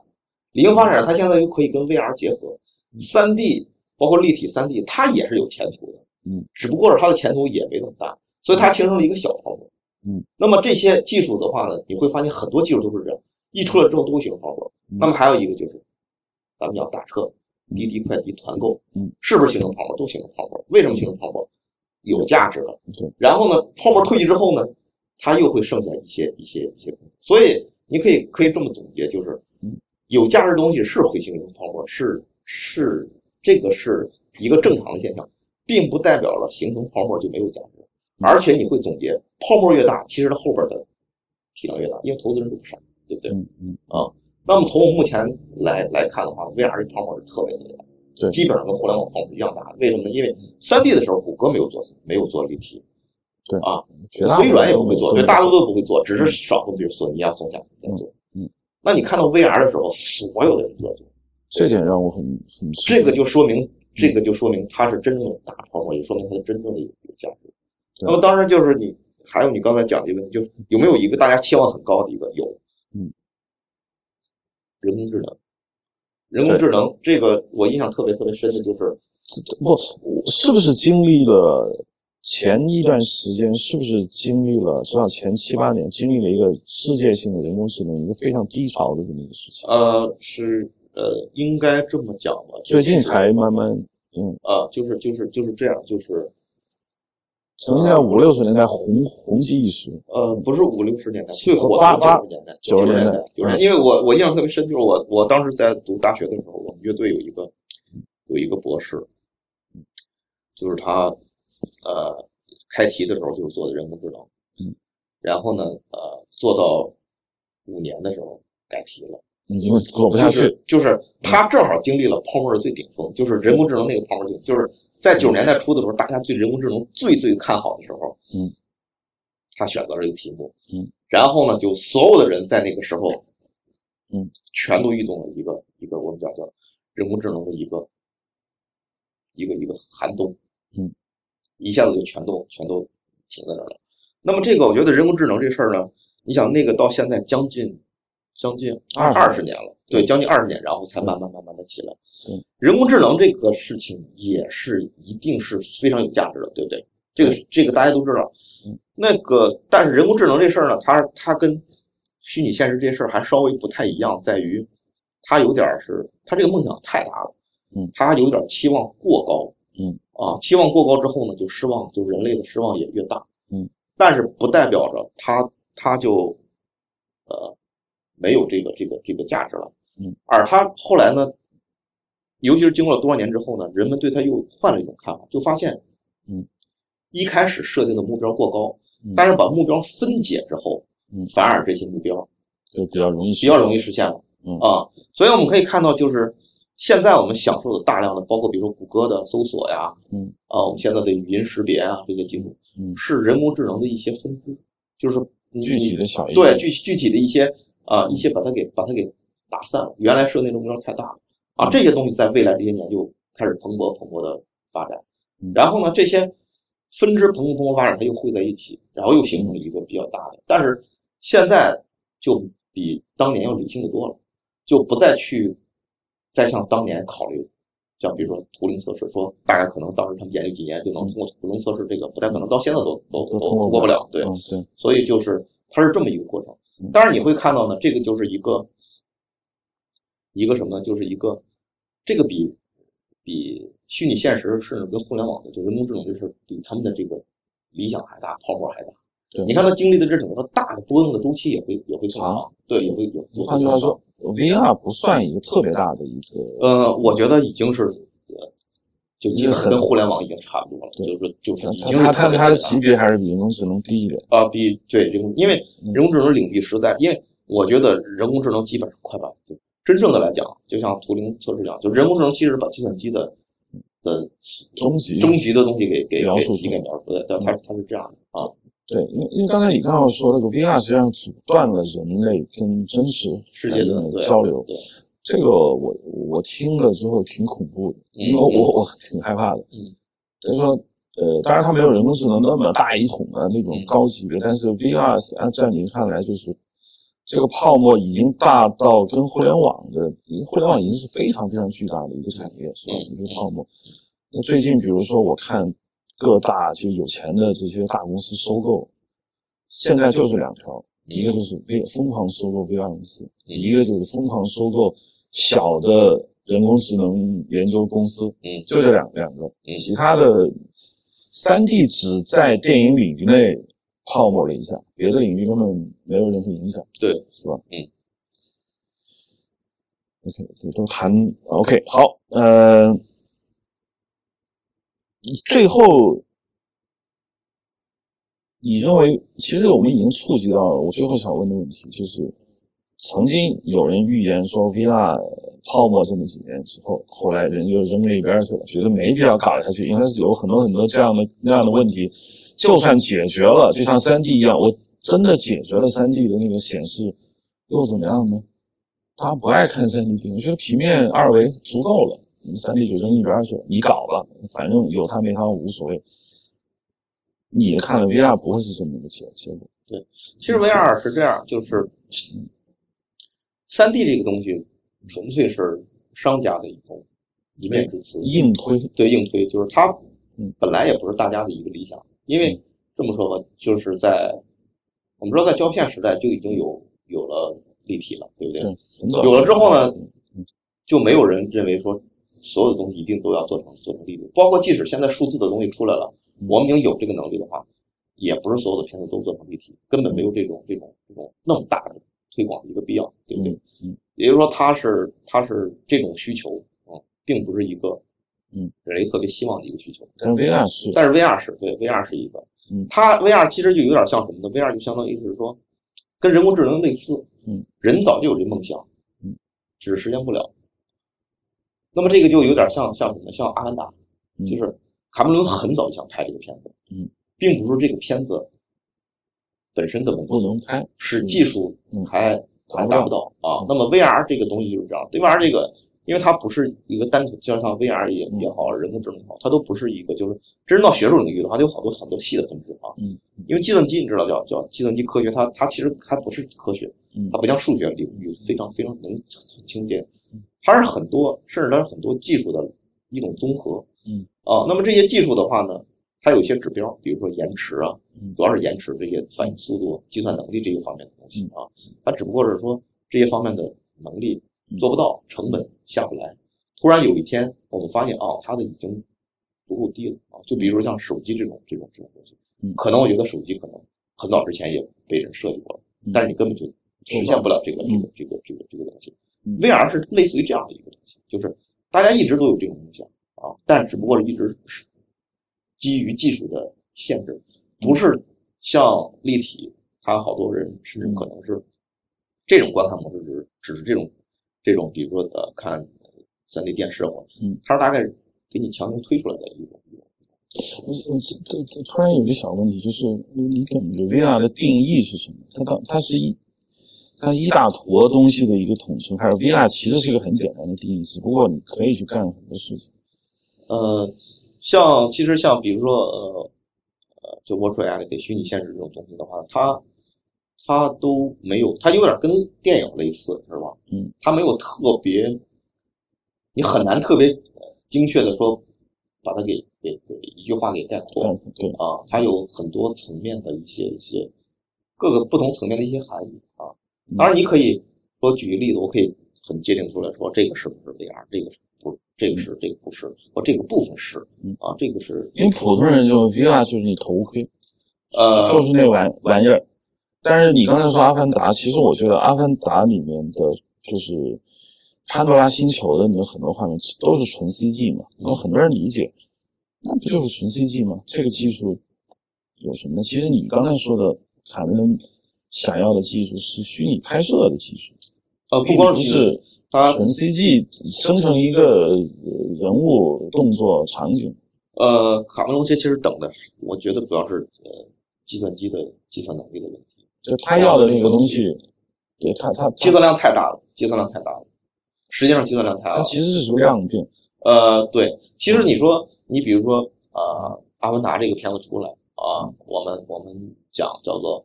理性发展，它现在又可以跟 VR 结合。三 D 包括立体三 D，它也是有前途的，嗯，只不过是它的前途也没那么大，所以它形成了一个小泡沫。嗯。那么这些技术的话呢，你会发现很多技术都是这样，一出来之后都会形成泡沫。嗯那么还有一个就是，咱们讲打车、滴滴快滴、团购，嗯，是不是形成泡沫？都形成泡沫。为什么形成泡沫？有价值了。对。然后呢，泡沫退去之后呢，它又会剩下一些一些一些。所以你可以可以这么总结，就是嗯，有价值的东西是会形成泡沫，是是这个是一个正常的现象，并不代表了形成泡沫就没有价值。而且你会总结，泡沫越大，其实它后边的体量越大，因为投资人都不傻，对不对？嗯嗯，那么从目前来来看的话，VR 这泡沫是特别特别大，对基本上跟互联网泡沫一样大。为什么呢？因为三 D 的时候，谷歌没有做没有做立体，对啊，绝大微软也不会做，对，大多都不会做，只是少数，比如索尼啊、松下在做。嗯嗯那你看到 VR 的时候，所有的人都在做，这点让我很很这个就说明，这个就说明它是真正的大泡沫，也说明它是真正的有有价值。那么当然就是你还有你刚才讲的一个问题，就是有没有一个大家期望很高的一个有，嗯，人工智能。人工智能这个我印象特别特别深的就是，不，是不是经历了前一段时间？是不是经历了至少前七八年，经历了一个世界性的人工智能一个非常低潮的这么一个事情？呃，是呃，应该这么讲吧。最近才慢慢，嗯，啊，就是就是就是这样，就是曾经在五六十年代红红极一时。呃，不是五六十年代，最火的八九十年代，九十年代，九十年代。因为我我印象特别深，就是我我当时在读大学的时候，我们乐队有一个有一个博士，就是他呃开题的时候就是做的人工智能，嗯，然后呢呃做到五年的时候改题了。因为做不下去，就是就是他正好经历了泡沫的最顶峰，就是人工智能那个泡沫顶，就是在九十年代初的时候，大家对人工智能最最看好的时候，嗯，他选择了这个题目，嗯，然后呢，就所有的人在那个时候，嗯，全都遇到了一个一个我们叫叫人工智能的一个一个一个寒冬，嗯，一下子就全都全都停在那儿了。那么这个我觉得人工智能这事儿呢，你想那个到现在将近。将近二十年了，对，将近二十年，然后才慢慢慢慢的起来。嗯，人工智能这个事情也是一定是非常有价值的，对不对？这个这个大家都知道。嗯，那个但是人工智能这事儿呢，它它跟虚拟现实这事儿还稍微不太一样，在于它有点是它这个梦想太大了。嗯，它有点期望过高。嗯，啊，期望过高之后呢，就失望，就人类的失望也越大。嗯，但是不代表着它它就呃。没有这个这个这个价值了，嗯，而他后来呢，尤其是经过了多少年之后呢，人们对他又换了一种看法，就发现，嗯，一开始设定的目标过高，但是把目标分解之后，嗯，反而这些目标就比较容易比较容易实现了，嗯啊，所以我们可以看到，就是现在我们享受的大量的，包括比如说谷歌的搜索呀，嗯，啊，我们现在的语音识别啊这些技术，嗯，是人工智能的一些分支，就是具体的小对具具体的一些。啊，一些把它给把它给打散了，原来设那个目标太大了啊，这些东西在未来这些年就开始蓬勃蓬勃的发展，然后呢，这些分支蓬勃蓬勃发展，它又汇在一起，然后又形成了一个比较大的，但是现在就比当年要理性的多了，就不再去再像当年考虑，像比如说图灵测试，说大概可能当时他们研究几年就能通过图灵测试，这个不太可能，到现在都都都通过不了，对，对所以就是它是这么一个过程。当然你会看到呢，这个就是一个一个什么呢？就是一个这个比比虚拟现实甚至跟互联网的就人工智能就是比他们的这个理想还大，泡沫还大。对，你看它经历的这整个大的波动的周期也会也会长，对，也会有。换句话说，VR 不算一个特别大的一个。呃，我觉得已经是就基本跟互联网已经差不多了，就是就是已经它它它的级别还是比人工智能低一点啊，比对人工，因为人工智能领域实在，因为我觉得人工智能基本上快把就真正的来讲，就像图灵测试一样，就人工智能其实把计算机的的终极终极的东西给给描述给描述出来，但它它是这样的啊。对，因为因为刚才你刚刚说那个 VR 实际上阻断了人类跟真实世界的交流。对。这个我我听了之后挺恐怖的，因为我我挺害怕的。嗯，所以说，呃，当然它没有人工智能那么大一统的那种高级别，但是 VR 按在您看来，就是这个泡沫已经大到跟互联网的，互联网已经是非常非常巨大的一个产业，是吧？一个泡沫。那最近比如说我看各大就有钱的这些大公司收购，现在就是两条，一个就是 V 疯狂收购 VR 公司，一个就是疯狂收购。小的人工智能研究公司，嗯，就这两两个，嗯，其他的三 D 只在电影领域内泡沫了一下，别的领域根本没有任何影响，对，是吧？嗯，OK，都谈 OK，好，呃，你最后你认为，其实我们已经触及到了我最后想问的问题，就是。曾经有人预言说，VR 泡沫这么几年之后，后来人就扔那一边去了，觉得没必要搞下去，因为有很多很多这样的那样的问题，就算解决了，就像三 D 一样，我真的解决了三 D 的那个显示，又怎么样呢？大家不爱看三 D 电影，我觉得平面二维足够了，三 D 就扔一边去了，你搞了，反正有它没它无所谓。你看了 VR 不会是这么一个结结果？对，其实 VR 是这样，就是。三 D 这个东西纯粹是商家的一种一面之词，硬推对硬推，就是它本来也不是大家的一个理想。因为这么说吧，就是在我们知道，在胶片时代就已经有有了立体了，对不对？有了之后呢，就没有人认为说所有的东西一定都要做成做成立体，包括即使现在数字的东西出来了，我们已经有这个能力的话，也不是所有的片子都做成立体，根本没有这种这种这种那么大的推广的一个必要，对不对？嗯，也就是说，它是它是这种需求啊，并不是一个嗯人类特别希望的一个需求。但是 VR 是，但是 VR 是对 VR 是一个，嗯它 VR 其实就有点像什么呢？VR 就相当于是说，跟人工智能类似，嗯，人早就有这梦想，嗯，只是实现不了。那么这个就有点像像什么？像《阿凡达》，嗯就是卡梅伦很早就想拍这个片子，嗯，并不是这个片子本身的问题，不能拍，是技术嗯还还达不到啊嗯。那么 VR 这个东西就是这样，VR 这个，因为它不是一个单纯，就像 VR 也嗯也好，人工智能也好，它都不是一个就是真正到学术领域的话，它有好多很多细的分支啊。嗯因为计算机你知道叫叫计算机科学，它它其实它不是科学，嗯它不像数学领域非常非常能很清洁嗯，它是很多甚至它是很多技术的一种综合。嗯啊，那么这些技术的话呢，它有一些指标，比如说延迟啊，嗯主要是延迟这些反应速度、计算能力这一方面的东西嗯啊，它只不过是说这些方面的能力嗯做不到，成本下不来。突然有一天，我们发现啊，它的已经足够低了啊，就比如像手机这种这种这种东西嗯，可能我觉得手机可能很早之前也被人设计过了，嗯但是你根本就实现不了这个这嗯个这个这个这个东西嗯。VR 是类似于这样的一个东西，就是大家一直都有这种梦想啊，但只不过是一直是基于技术的限制，不是像立体，它好多人甚至可能是这种观看模式，只是只是这种这种，比如说呃看三 D 电视或者嗯，它是大概给你强行推出来的一种。我我这这突然有一个小问题，就是你你感觉 VR 的定义是什么？它它它是一它一大坨东西的一个统称，还有 VR 其实是一个很简单的定义，只不过你可以去干很多事情。呃，像其实像比如说呃呃，就 virtual reality 虚拟现实这种东西的话，它它都没有，它有点跟电影类似，是吧？嗯，它没有特别，你很难特别呃精确的说把它给给给一句话给概括嗯，对，啊，它有很多层面的一些一些各个不同层面的一些含义啊。当然，你可以说举个例子，我可以很界定出来说这个是不是 VR，这个是不，这个是这个不是，或这个部分是嗯啊，这个是因为普通人就 VR 就是你头盔，呃就是那玩玩意儿。但是你刚才说《阿凡达》，其实我觉得《阿凡达》里面的就是潘多拉星球的里面很多画面都是纯 CG 嘛，有很多人理解，那不就是纯 CG 吗？这个技术有什么呢？其实你刚才说的卡梅伦想要的技术是虚拟拍摄的技术，呃不光是它纯 CG 生成一个呃人物动作场景。呃卡梅隆其实等的，我觉得主要是呃计算机的计算能力的问题，就他要的那个东西，对他他计算量太大了，计算量太大了，实际上计算量太大其实是属于量变。呃，对，其实你说，你比如说，啊，《阿凡达》这个片子出来啊，我们我们讲叫做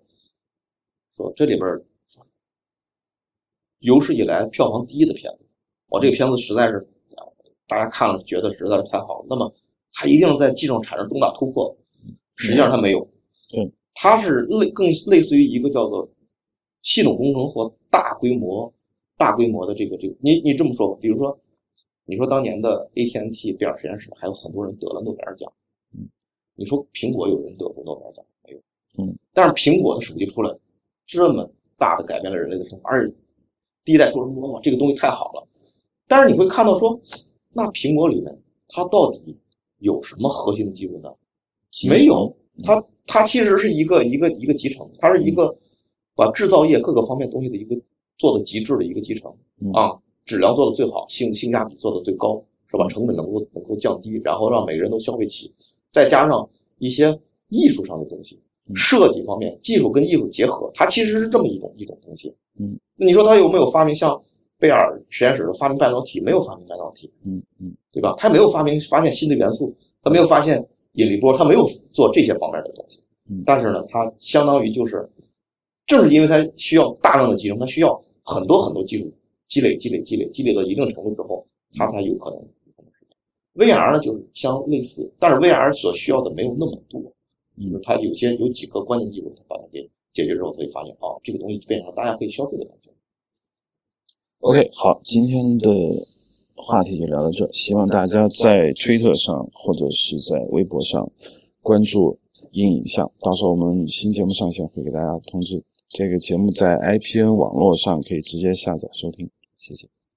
说这里边儿有史以来票房第一的片子，我这个片子实在是啊大家看了觉得实在是太好了，那么它一定在技术上产生重大突破，实际上它没有，对，它是类更类似于一个叫做系统工程或大规模大规模的这个这个，你你这么说吧，比如说。你说当年的 AT&T 贝尔实验室还有很多人得了诺贝尔奖，嗯，你说苹果有人得过诺贝尔奖没有？嗯，但是苹果的手机出来，这么大的改变了人类的生活，而且第一代出来，哇，这个东西太好了。但是你会看到说，那苹果里面它到底有什么核心的技术呢？没有，它它其实是一个一个一个集成，它是一个把制造业各个方面东西的一个做的极致的一个集成嗯啊。质量做的最好，性性价比做的最高，是吧？成本能够能够降低，然后让每个人都消费起，再加上一些艺术上的东西，嗯设计方面，技术跟艺术结合，它其实是这么一种一种东西。嗯，那你说他有没有发明像贝尔实验室的发明半导体？没有发明半导体，嗯嗯对吧？他没有发明发现新的元素，他没有发现引力波，他没有做这些方面的东西。嗯但是呢，他相当于就是，正是因为他需要大量的集成，他需要很多很多技术。积累、积累、积累，积累到一定程度之后，它才有可能。VR 呢，就是相类似，但是 VR 所需要的没有那么多，就是它有些有几个关键技术，把它给解决之后，可以发现啊，这个东西变成大家可以消费的东西。OK，好，今天的话题就聊到这儿，希望大家在推特上或者是在微博上关注硬影像，到时候我们新节目上线会给大家通知。这个节目在 IPN 网络上可以直接下载收听，谢谢。